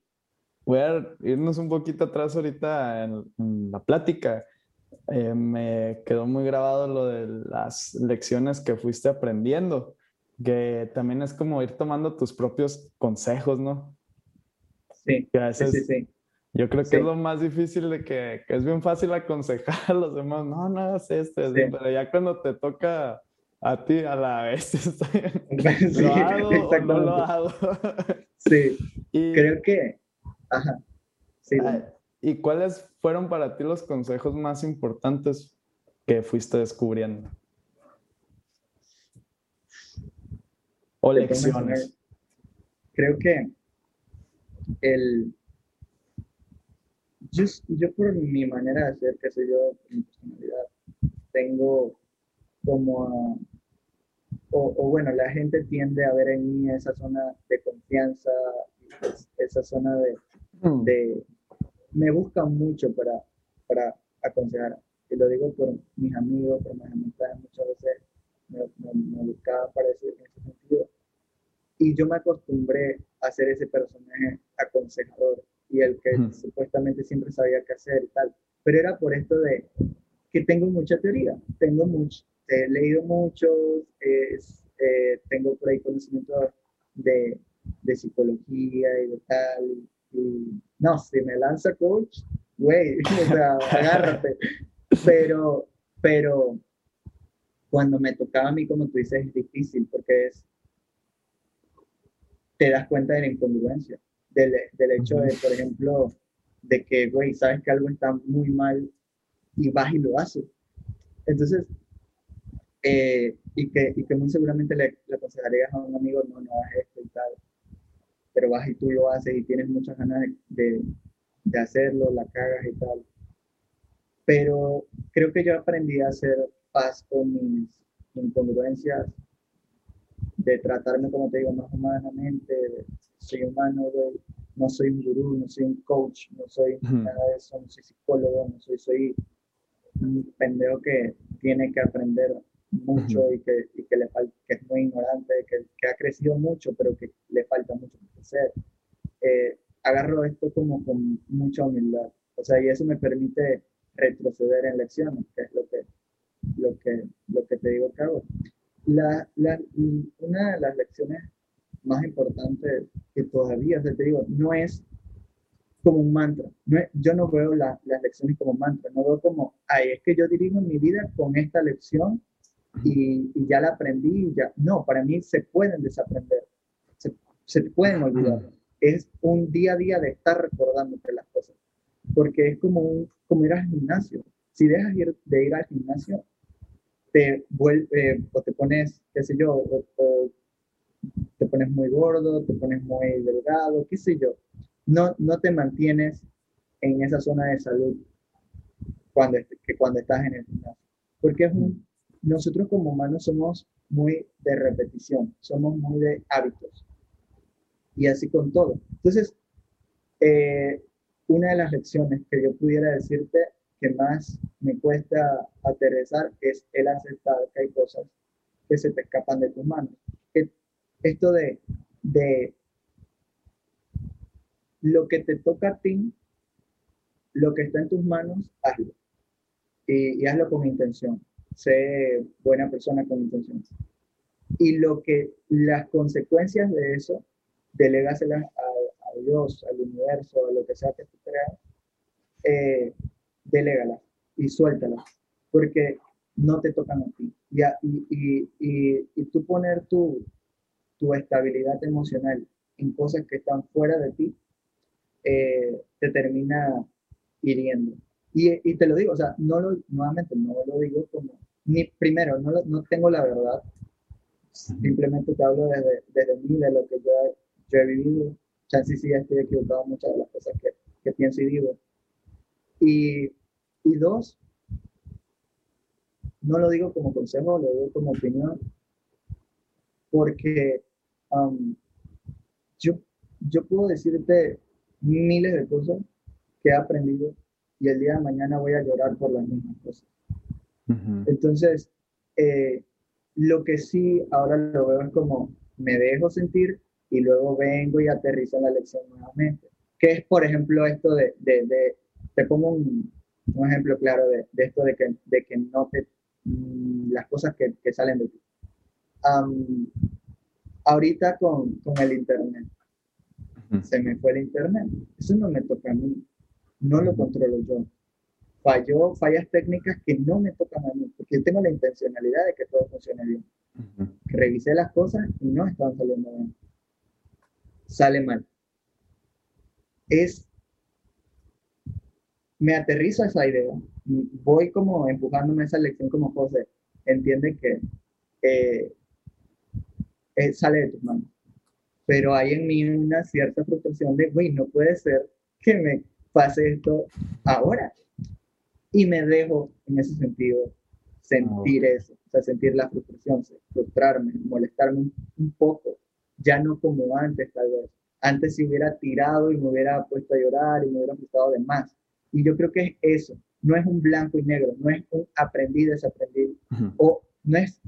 voy a irnos un poquito atrás ahorita en, en la plática. Eh, me quedó muy grabado lo de las lecciones que fuiste aprendiendo, que también es como ir tomando tus propios consejos, ¿no? Sí, veces sí, sí. yo creo que Sí. es lo más difícil de que, que es bien fácil aconsejar a los demás, no, no hagas esto, así", Sí. pero ya cuando te toca a ti, a la vez, Sí, ¿lo hago o no lo hago? Sí, y, creo que, ajá, sí, Ay, ¿Y cuáles fueron para ti los consejos más importantes que fuiste descubriendo? O lecciones. creo que el yo, yo por mi manera de ser, qué sé yo, por mi personalidad, tengo como, o, bueno, la gente tiende a ver en mí esa zona de confianza, esa zona de, mm. de me buscan mucho para, para aconsejar. Y lo digo por mis amigos, por mis amistades, muchas veces me, me, buscaban para ese, en ese sentido. Y yo me acostumbré a ser ese personaje aconsejador y el que supuestamente siempre sabía qué hacer y tal. Pero era por esto de que tengo mucha teoría, tengo mucho, he leído mucho, eh, tengo por ahí conocimiento de, de psicología y de tal. Y, no, si me lanza coach, güey, o sea, agárrate. Pero, pero cuando me tocaba a mí, como tú dices, es difícil porque es, te das cuenta de la incongruencia, del, del hecho de, por ejemplo, de que, güey, sabes que algo está muy mal y vas y lo haces. Entonces, eh, y, que, y que muy seguramente le, le aconsejarías a un amigo, no, no hagas esto y tal, pero vas y tú lo haces y tienes muchas ganas de, de, hacerlo, la cagas y tal. Pero creo que yo aprendí a hacer paz con mis incongruencias, de tratarme, como te digo, más humanamente, soy humano, no soy un gurú, no soy un coach, no soy nada de eso, no soy psicólogo, no soy, soy un pendejo que tiene que aprender mucho y, que, y que, le falta, que es muy ignorante, que, que, ha crecido mucho, pero que le falta mucho crecer. Eh, agarro esto como con mucha humildad. O sea, y eso me permite retroceder en lecciones, que es lo que, lo que, lo que te digo que hago. La, la, una de las lecciones más importantes que todavía, te digo, no es como un mantra. No yo no veo las lecciones como mantra, no veo como, ay, es que yo dirijo mi vida con esta lección y, ya la aprendí. Ya. No, para mí se pueden desaprender, se, se pueden olvidar. Es un día a día de estar recordándote las cosas, porque es como, un, como ir al gimnasio. Si dejas ir, de ir al gimnasio, te vuelve, eh, o te pones, qué sé yo, o, te pones muy gordo, te pones muy delgado, qué sé yo. No, no te mantienes en esa zona de salud cuando, que cuando estás en el gimnasio. Porque es un, nosotros como humanos somos muy de repetición, somos muy de hábitos. Y así con todo. Entonces, eh, una de las lecciones que yo pudiera decirte que más me cuesta aterrizar es el aceptar que hay cosas que se te escapan de tus manos. Esto de, de lo que te toca a ti, lo que está en tus manos, hazlo. Y, y hazlo con intención sé buena persona con intenciones. Y lo que, las consecuencias de eso, delégaselas a, a Dios, al universo, a lo que sea que tú creas, eh, y suéltalas, porque no te tocan a ti. Y, y, y, y tú poner tu, tu estabilidad emocional en cosas que están fuera de ti, eh, te termina hiriendo. Y, y, te lo digo, o sea, no lo, nuevamente no lo digo como, ni primero, no, no tengo la verdad, simplemente te hablo desde, desde mí, de lo que yo, yo he vivido. Chance sí estoy equivocado en muchas de las cosas que, que pienso y digo. Y, y dos, no lo digo como consejo, lo digo como opinión, porque um, yo, yo puedo decirte miles de cosas que he aprendido y el día de mañana voy a llorar por las mismas cosas. Entonces, eh, lo que sí ahora lo veo es como me dejo sentir y luego vengo y aterrizo la lección nuevamente. Que es, por ejemplo, esto de, de, de te pongo un, un, ejemplo claro de, de, esto de que, de que no te, mm, las cosas que, que, salen de ti. ahorita con, con el Internet, se me fue el Internet. Eso no me toca a mí, no lo controlo yo falló fallas técnicas que no me tocan a mí, porque yo tengo la intencionalidad de que todo funcione bien. Revisé las cosas y no estaban saliendo bien. Sale mal. Es, me aterrizo a esa idea, voy como empujándome esa lección como José, entiende que eh, eh, sale de tus manos. Pero hay en mí una cierta frustración de, güey, no puede ser que me pase esto ahora y me dejo en ese sentido sentir eso, o sea, sentir la frustración, frustrarme, molestarme un, poco, ya no como antes tal vez. Antes si hubiera tirado y me hubiera puesto a llorar y me hubiera frustrado de más. Y yo creo que es eso, no es un blanco y negro, no es un aprendí, desaprendí, o no es,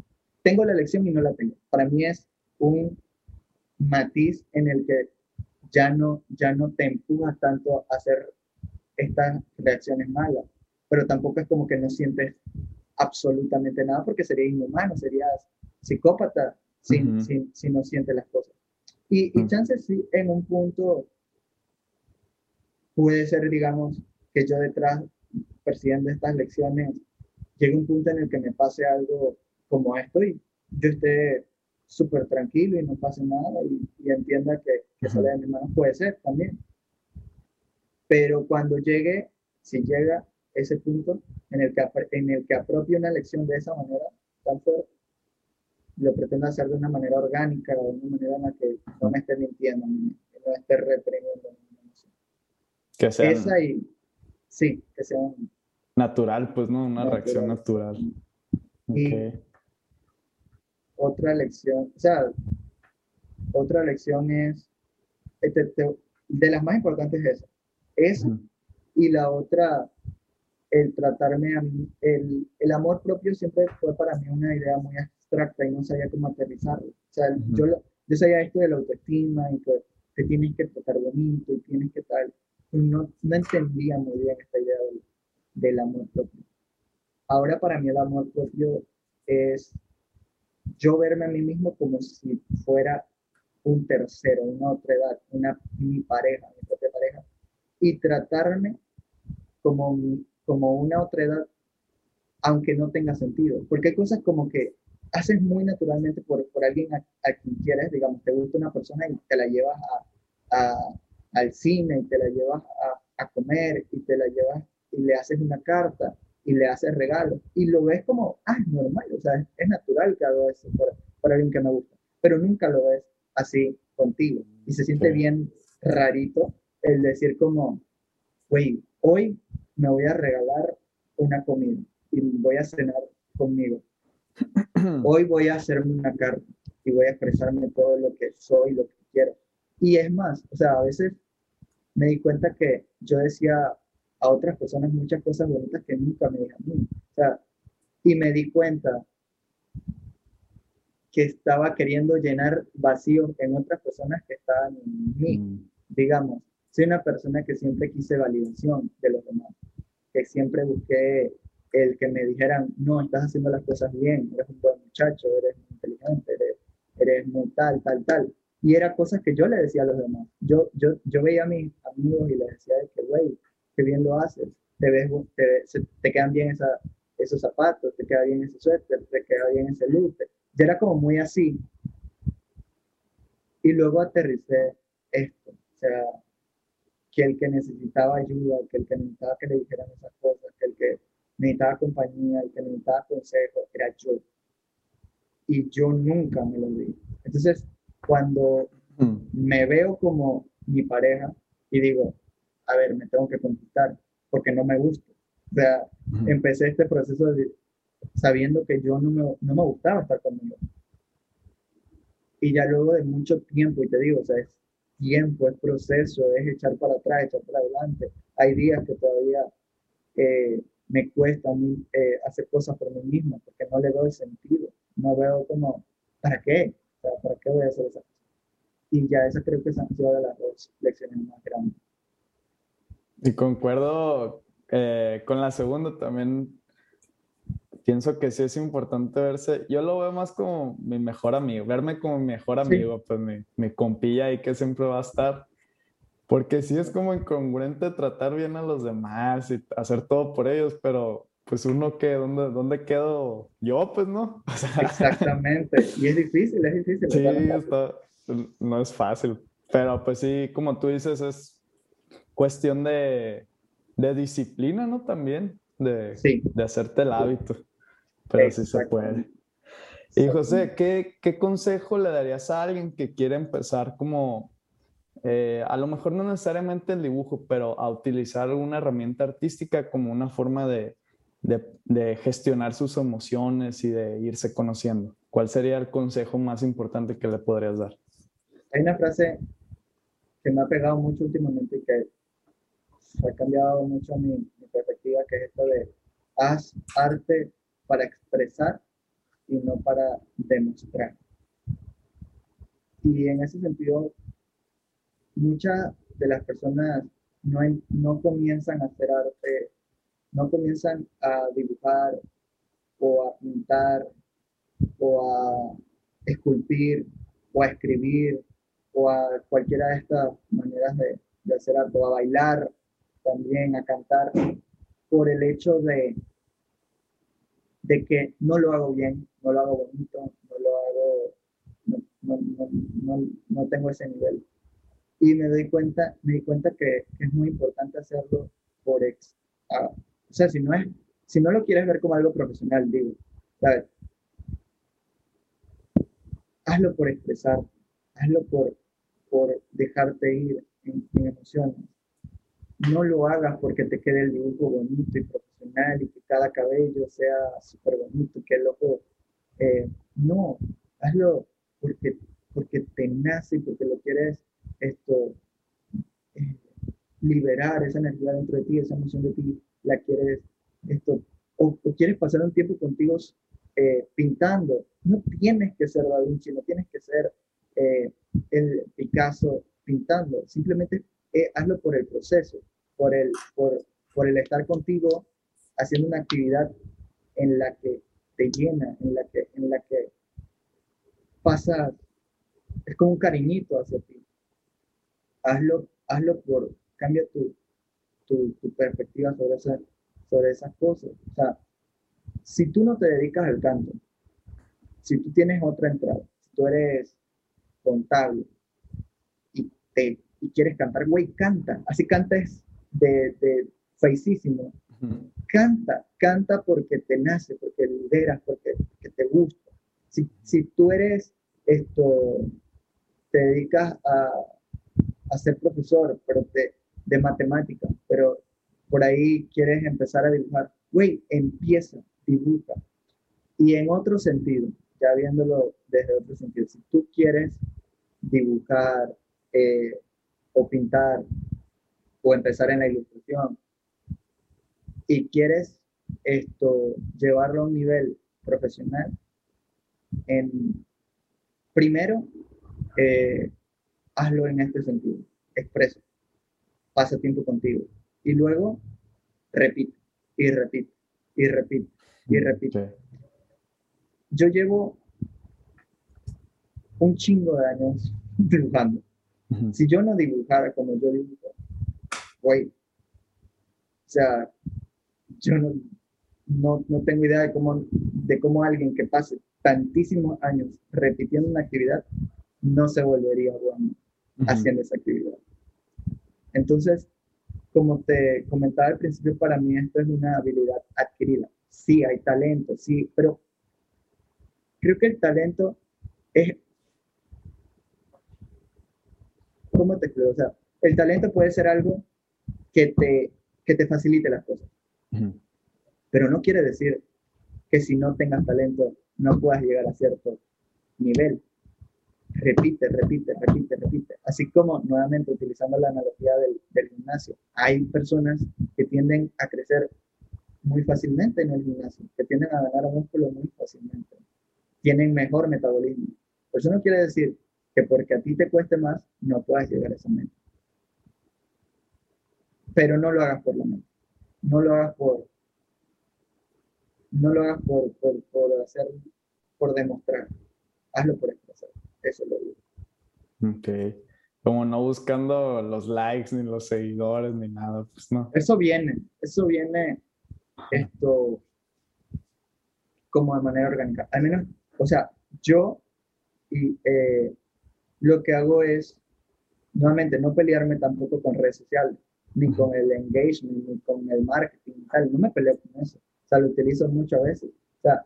tengo la lección y no la tengo. Para mí es un matiz en el que ya no, ya no te empujas tanto a hacer estas reacciones malas, pero tampoco es como que no sientes absolutamente nada porque sería inhumano, serías psicópata si, si, no sientes las cosas. Y, y chances sí, en un punto puede ser, digamos, que yo detrás, persiguiendo estas lecciones, llegue un punto en el que me pase algo como esto y yo esté súper tranquilo y no pase nada y, entienda que, que sale de mi mano, puede ser también. Pero cuando llegue, si llega ese punto en el que, en el que apropie una lección de esa manera tan fuerte, lo pretendo hacer de una manera orgánica, de una manera en la que no me esté mintiendo, no esté reprimiendo Que sea. Esa y. Sí, que sea. Natural, pues, ¿no? Una reacción natural. Y otra lección, o sea, otra lección es. Este, de las más importantes es esa. Esa. Y la otra el tratarme a mí, el, el, amor propio siempre fue para mí una idea muy abstracta y no sabía cómo aterrizarlo. O sea, yo, yo sabía esto de la autoestima y que te tienes que tratar bonito y tienes que tal. No, no entendía muy bien esta idea del, del amor propio. Ahora para mí el amor propio es yo verme a mí mismo como si fuera un tercero, una otra edad, una, mi pareja, mi propia pareja, y tratarme como como una otra edad, aunque no tenga sentido. Porque hay cosas como que haces muy naturalmente por, por alguien a, quien quieres, digamos, te gusta una persona y te la llevas a, al cine y te la llevas a, comer y te la llevas y le haces una carta y le haces regalo y lo ves como, ah, es normal, o sea, es, natural que hago eso por, por, alguien que me gusta, pero nunca lo ves así contigo y se siente bien rarito el decir como, güey, hoy me voy a regalar una comida y voy a cenar conmigo. Hoy voy a hacerme una carta y voy a expresarme todo lo que soy, lo que quiero. Y es más, o sea, a veces me di cuenta que yo decía a otras personas muchas cosas bonitas que nunca me dijeron a mí. O sea, y me di cuenta que estaba queriendo llenar vacíos en otras personas que estaban en mí. Mm. Digamos, soy una persona que siempre quise validación de los demás que siempre busqué el que me dijeran, no, estás haciendo las cosas bien, eres un buen muchacho, eres inteligente, eres, eres muy tal, tal, tal. Y era cosas que yo le decía a los demás. Yo, yo, yo veía a mis amigos y les decía que, güey, qué bien lo haces, te, ves, te, te quedan bien esa, esos zapatos, te queda bien ese suéter, te queda bien ese look. Yo era como muy así. Y luego aterricé esto. O sea, que el que necesitaba ayuda, que el que necesitaba que le dijeran esas cosas, que el que necesitaba compañía, el que necesitaba consejo, era yo. Y yo nunca me lo di. Entonces, cuando mm. me veo como mi pareja y digo, a ver, me tengo que conquistar porque no me gusta. O sea, empecé este proceso de, sabiendo que yo no me, no me gustaba estar conmigo. Y ya luego de mucho tiempo, y te digo, o sea, es tiempo, es proceso, es echar para atrás, echar para adelante. Hay días que todavía eh, me cuesta a mí eh, hacer cosas por mí mismo porque no le doy sentido. No veo como, ¿para qué? ¿Para qué voy a hacer esa cosa? Y ya esa creo que han sido de las dos lecciones más grandes. Y concuerdo eh, con la segunda también pienso que sí es importante verse. Yo lo veo más como mi mejor amigo, verme como mi mejor amigo, pues mi, mi compilla ahí que siempre va a estar. Porque sí es como incongruente tratar bien a los demás y hacer todo por ellos, pero pues uno que, ¿dónde, dónde quedo yo? Pues no. Exactamente. Y es difícil, es difícil. Sí, está, no es fácil. Pero pues sí, como tú dices, es cuestión de, de disciplina, ¿no? También, de, de hacerte el hábito pero sí se puede. Y José, ¿qué, ¿qué, consejo le darías a alguien que quiere empezar como, eh, a lo mejor no necesariamente el dibujo, pero a utilizar una herramienta artística como una forma de, de, gestionar sus emociones y de irse conociendo? ¿Cuál sería el consejo más importante que le podrías dar? Hay una frase que me ha pegado mucho últimamente y que ha cambiado mucho mi, mi perspectiva, que es esto de haz arte para expresar y no para demostrar. Y en ese sentido, muchas de las personas no, no comienzan a hacer arte, no comienzan a dibujar o a pintar o a esculpir o a escribir o a cualquiera de estas maneras de, de hacer arte o a bailar también, a cantar, por el hecho de, de que no lo hago bien, no lo hago bonito, no lo hago, no, no, no, no tengo ese nivel y me doy cuenta, me di cuenta que, es muy importante hacerlo por ex. o sea, si no, es, si no lo quieres ver como algo profesional, digo, ¿sabes? Hazlo por expresar, hazlo por, por dejarte ir en, emociones. No lo hagas porque te quede el dibujo bonito y profesional y que cada cabello sea súper bonito, que el ojo... Eh, no, hazlo porque, porque te nace y porque lo quieres esto, eh, liberar esa energía dentro de ti, esa emoción de ti, la quieres, esto, o, quieres pasar un tiempo contigo eh, pintando. No tienes que ser Da Vinci, no tienes que ser eh, el Picasso pintando, simplemente hazlo por el proceso, por el, por, por el estar contigo haciendo una actividad en la que te llena, en la que, en la que pasas, es como un cariñito hacia ti hazlo, hazlo por, cambia tu, tu, perspectiva sobre, sobre esas cosas. O sea, si tú no te dedicas al canto, si tú tienes otra entrada, si tú eres contable y, te, y quieres cantar, güey, canta. Así cantes de, de feicísimo. Canta, canta porque te nace, porque liberas, porque, te gusta. Si, si tú eres esto, te dedicas a, a ser profesor, pero de, de matemática, pero por ahí quieres empezar a dibujar, güey, empieza, dibuja. Y en otro sentido, ya viéndolo desde otro sentido, si tú quieres dibujar eh, o pintar o empezar en la ilustración y quieres esto llevarlo a un nivel profesional, en, primero, eh, hazlo en este sentido, expreso, pasa tiempo contigo y luego repite y repite y repite y repite. Yo llevo un chingo de años dibujando. Si yo no dibujara como yo dibujo, güey, o sea, yo no, no, no, tengo idea de cómo, de cómo alguien que pase tantísimos años repitiendo una actividad no se volvería bueno haciendo esa actividad. Entonces, como te comentaba al principio, para mí esto es una habilidad adquirida. Sí, hay talento, sí, pero creo que el talento es... ¿Cómo te explico? O sea, el talento puede ser algo que te, que te facilite las cosas. Pero no quiere decir que si no tengas talento no puedas llegar a cierto nivel repite, repite, repite, repite. Así como, nuevamente, utilizando la analogía del, gimnasio, hay personas que tienden a crecer muy fácilmente en el gimnasio, que tienden a ganar músculo muy fácilmente, tienen mejor metabolismo. Por eso no quiere decir que porque a ti te cueste más, no puedas llegar a esa meta. Pero no lo hagas por la mente. No lo hagas por, no lo hagas por, por, por hacer, por demostrar. Hazlo por expresar. Eso lo digo. Ok. Como no buscando los likes, ni los seguidores, ni nada, pues no. Eso viene, eso viene esto como de manera orgánica. Al menos, o sea, yo y, eh, lo que hago es, nuevamente, no pelearme tampoco con redes sociales, ni con el engagement, ni con el marketing, tal. No me peleo con eso. O sea, lo utilizo muchas veces. O sea,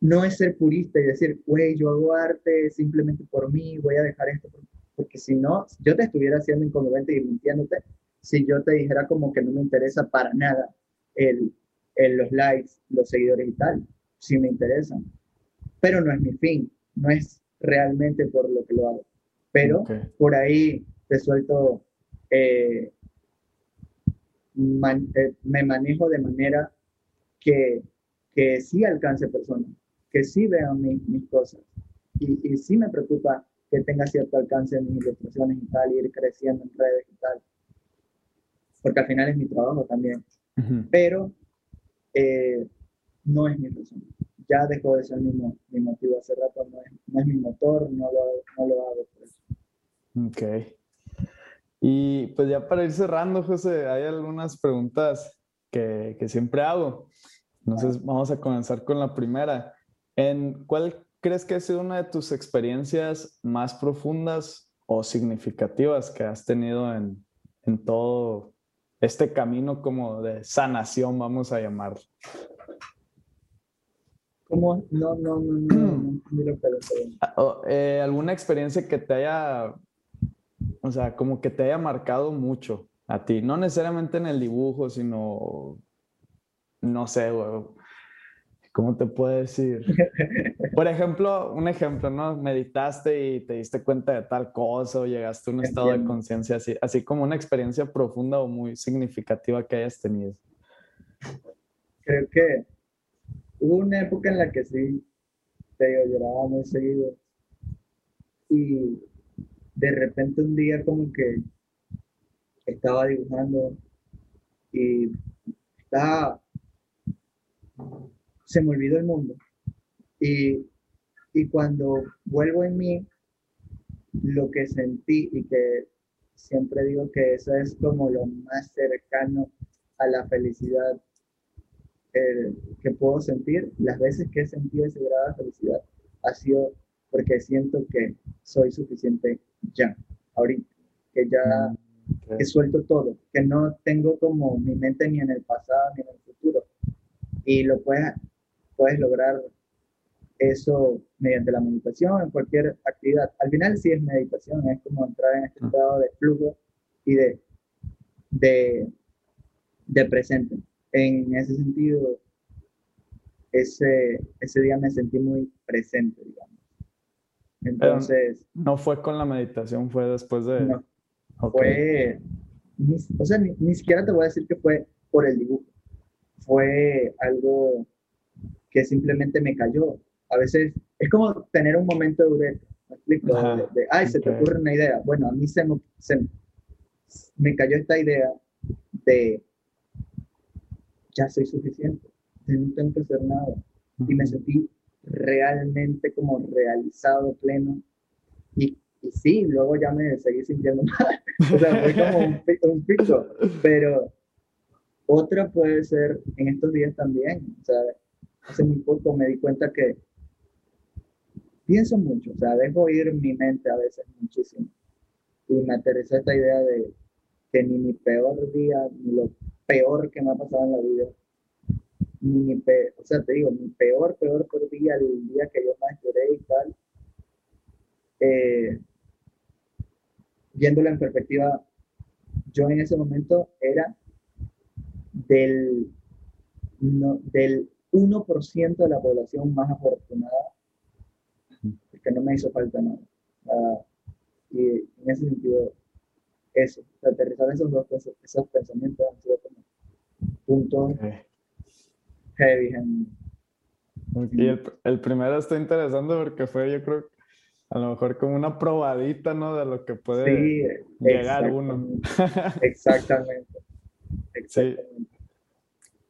no es ser purista y decir, güey, yo hago arte simplemente por mí, voy a dejar esto, porque si no, yo te estuviera haciendo incongruente y mintiéndote si yo te dijera como que no me interesa para nada el, en los likes, los seguidores y tal, sí me interesan, pero no es mi fin, no es realmente por lo que lo hago. Pero por ahí te suelto, eh, eh, me manejo de manera que, que sí alcance personas, que sí vean mis cosas. Y, y sí me preocupa que tenga cierto alcance en mis ilustraciones y tal, y ir creciendo en redes y tal. Porque al final es mi trabajo también. Pero eh, no es mi razón. Ya dejó de ser mi, mi motivo hace rato, no es, no es, mi motor, no lo, no lo hago por eso. Ok. Y pues ya para ir cerrando, José, hay algunas preguntas que, que siempre hago. Entonces vamos a comenzar con la primera. ¿En cuál crees que ha sido una de tus experiencias más profundas o significativas que has tenido en, en todo este camino como de sanación, vamos a llamarlo? ¿Cómo? No, no, no, ah, eh, ¿Alguna experiencia que te haya, o sea, como que te haya marcado mucho a ti? No necesariamente en el dibujo, sino, no sé, güey, ¿cómo te puedo decir? Por ejemplo, un ejemplo, ¿no? Meditaste y te diste cuenta de tal cosa o llegaste a un estado de conciencia así, así como una experiencia profunda o muy significativa que hayas tenido. Creo que hubo una época en la que sí, te digo, lloraba muy seguido y de repente un día como que estaba dibujando y estaba se me olvidó el mundo. Y, y cuando vuelvo en mí, lo que sentí y que siempre digo que eso es como lo más cercano a la felicidad eh, que puedo sentir, las veces que he sentido ese grado de felicidad ha sido porque siento que soy suficiente ya, ahorita, que ya mm, he suelto todo, que no tengo como mi mente ni en el pasado ni en el futuro. Y lo puedes puedes lograr eso mediante la meditación, en cualquier actividad. Al final sí es meditación, es como entrar en este estado de flujo y de, de, de presente. En ese sentido, ese, ese día me sentí muy presente, digamos. Entonces... no fue con la meditación, fue después de... No, fue... o sea, ni, ni siquiera te voy a decir que fue por el dibujo. Fue algo que simplemente me cayó. A veces es como tener un momento de ¿me explico? de, ay, se te ocurre una idea. Bueno, a mí se me, me cayó esta idea de ya soy suficiente, no tengo que hacer nada. Y me sentí realmente como realizado, pleno. Y, y sí, luego ya me seguí sintiendo mal. o sea, fue como un, un pico. Pero otra puede ser en estos días también. O sea, hace muy poco me di cuenta que pienso mucho, o sea, dejo ir mi mente a veces muchísimo. Y me aterrizó esta idea de que ni mi peor día, ni lo peor que me ha pasado en la vida, mi peor, o sea, te digo, mi peor, peor, peor día, el día que yo más lloré y tal, eh, viéndolo en perspectiva, yo en ese momento era del, no, del 1% de la población más afortunada, que no me hizo falta nada. Ah, y en ese sentido, eso, aterrizar esos dos esos pensamientos han sido como puntos heavy y el, el, primero está interesante porque fue, yo creo, a lo mejor como una probadita, ¿no? De lo que puede llegar uno. exactamente. exactamente.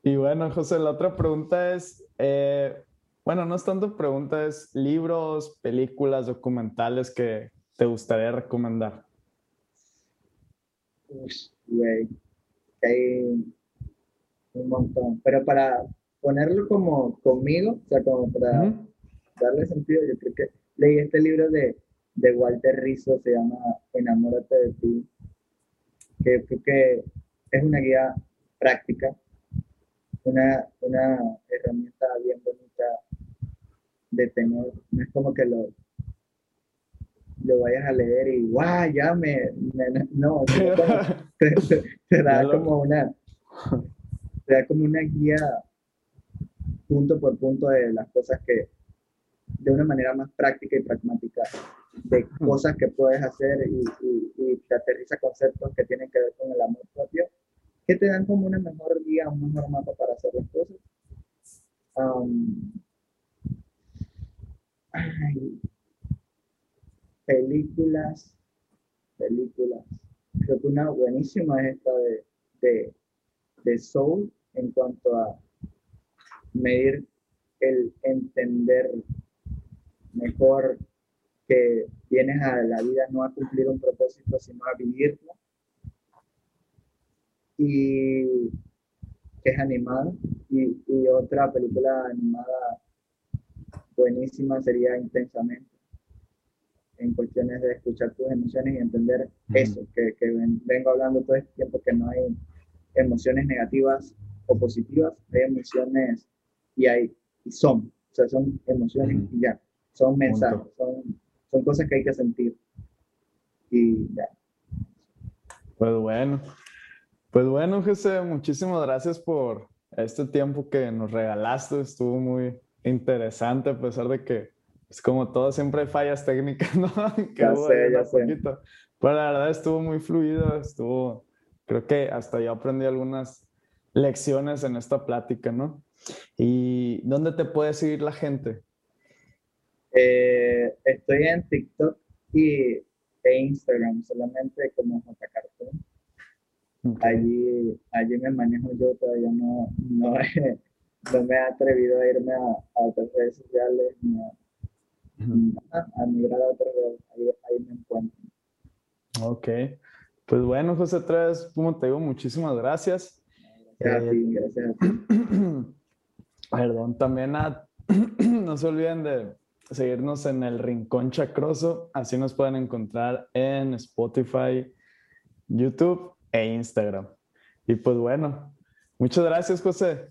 Y bueno, José, la otra pregunta es, eh, bueno, no es tanto pregunta, es libros, películas, documentales que te gustaría recomendar. güey, hay un montón. Pero para ponerlo como conmigo, o sea, como para darle sentido, yo creo que leí este libro de, de Walter Rizzo, se llama Enamórate de ti, que creo que es una guía práctica una, una herramienta bien bonita de tener. No es como que lo, lo vayas a leer y ¡guau! Ya me. no, te, da como una. Te da como una guía punto por punto de las cosas que, de una manera más práctica y pragmática, de cosas que puedes hacer y, y, te aterriza conceptos que tienen que ver con el amor propio, que te dan como una mejor guía, un mejor mapa para hacer las cosas. películas, películas. Creo que una buenísima es esta de, de, de Soul en cuanto a medir el entender mejor que vienes a la vida no a cumplir un propósito, sino a vivirlo. Y que es animada. Y, y otra película animada buenísima sería Intensamente, en cuestiones de escuchar tus emociones y entender eso, que, que, vengo hablando todo este tiempo, que no hay emociones negativas o positivas, hay emociones y hay, y son, o sea, son emociones y ya, son mensajes, son, son cosas que hay que sentir. Y ya. Pues bueno, pues bueno, José, muchísimas gracias por este tiempo que nos regalaste, estuvo muy interesante a pesar de que, es pues, como todo, siempre hay fallas técnicas, ¿no? que ya sé, ya sé. Pero la verdad estuvo muy fluido, estuvo, creo que hasta yo aprendí algunas lecciones en esta plática, ¿no? ¿Y dónde te puede seguir la gente? Eh, estoy en TikTok y e Instagram, solamente como JCartoon. Allí, allí me manejo yo, todavía no, no, me he atrevido a irme a, otras redes sociales ni a, a, migrar a otras redes, ahí, ahí, me encuentro. Ok, pues bueno, José Tres, como te digo, muchísimas gracias. Gracias a ti, eh, gracias a ti. Perdón, también no se olviden de seguirnos en el Rincón Chacroso. Así nos pueden encontrar en Spotify, YouTube e Instagram. Y pues bueno, muchas gracias, José.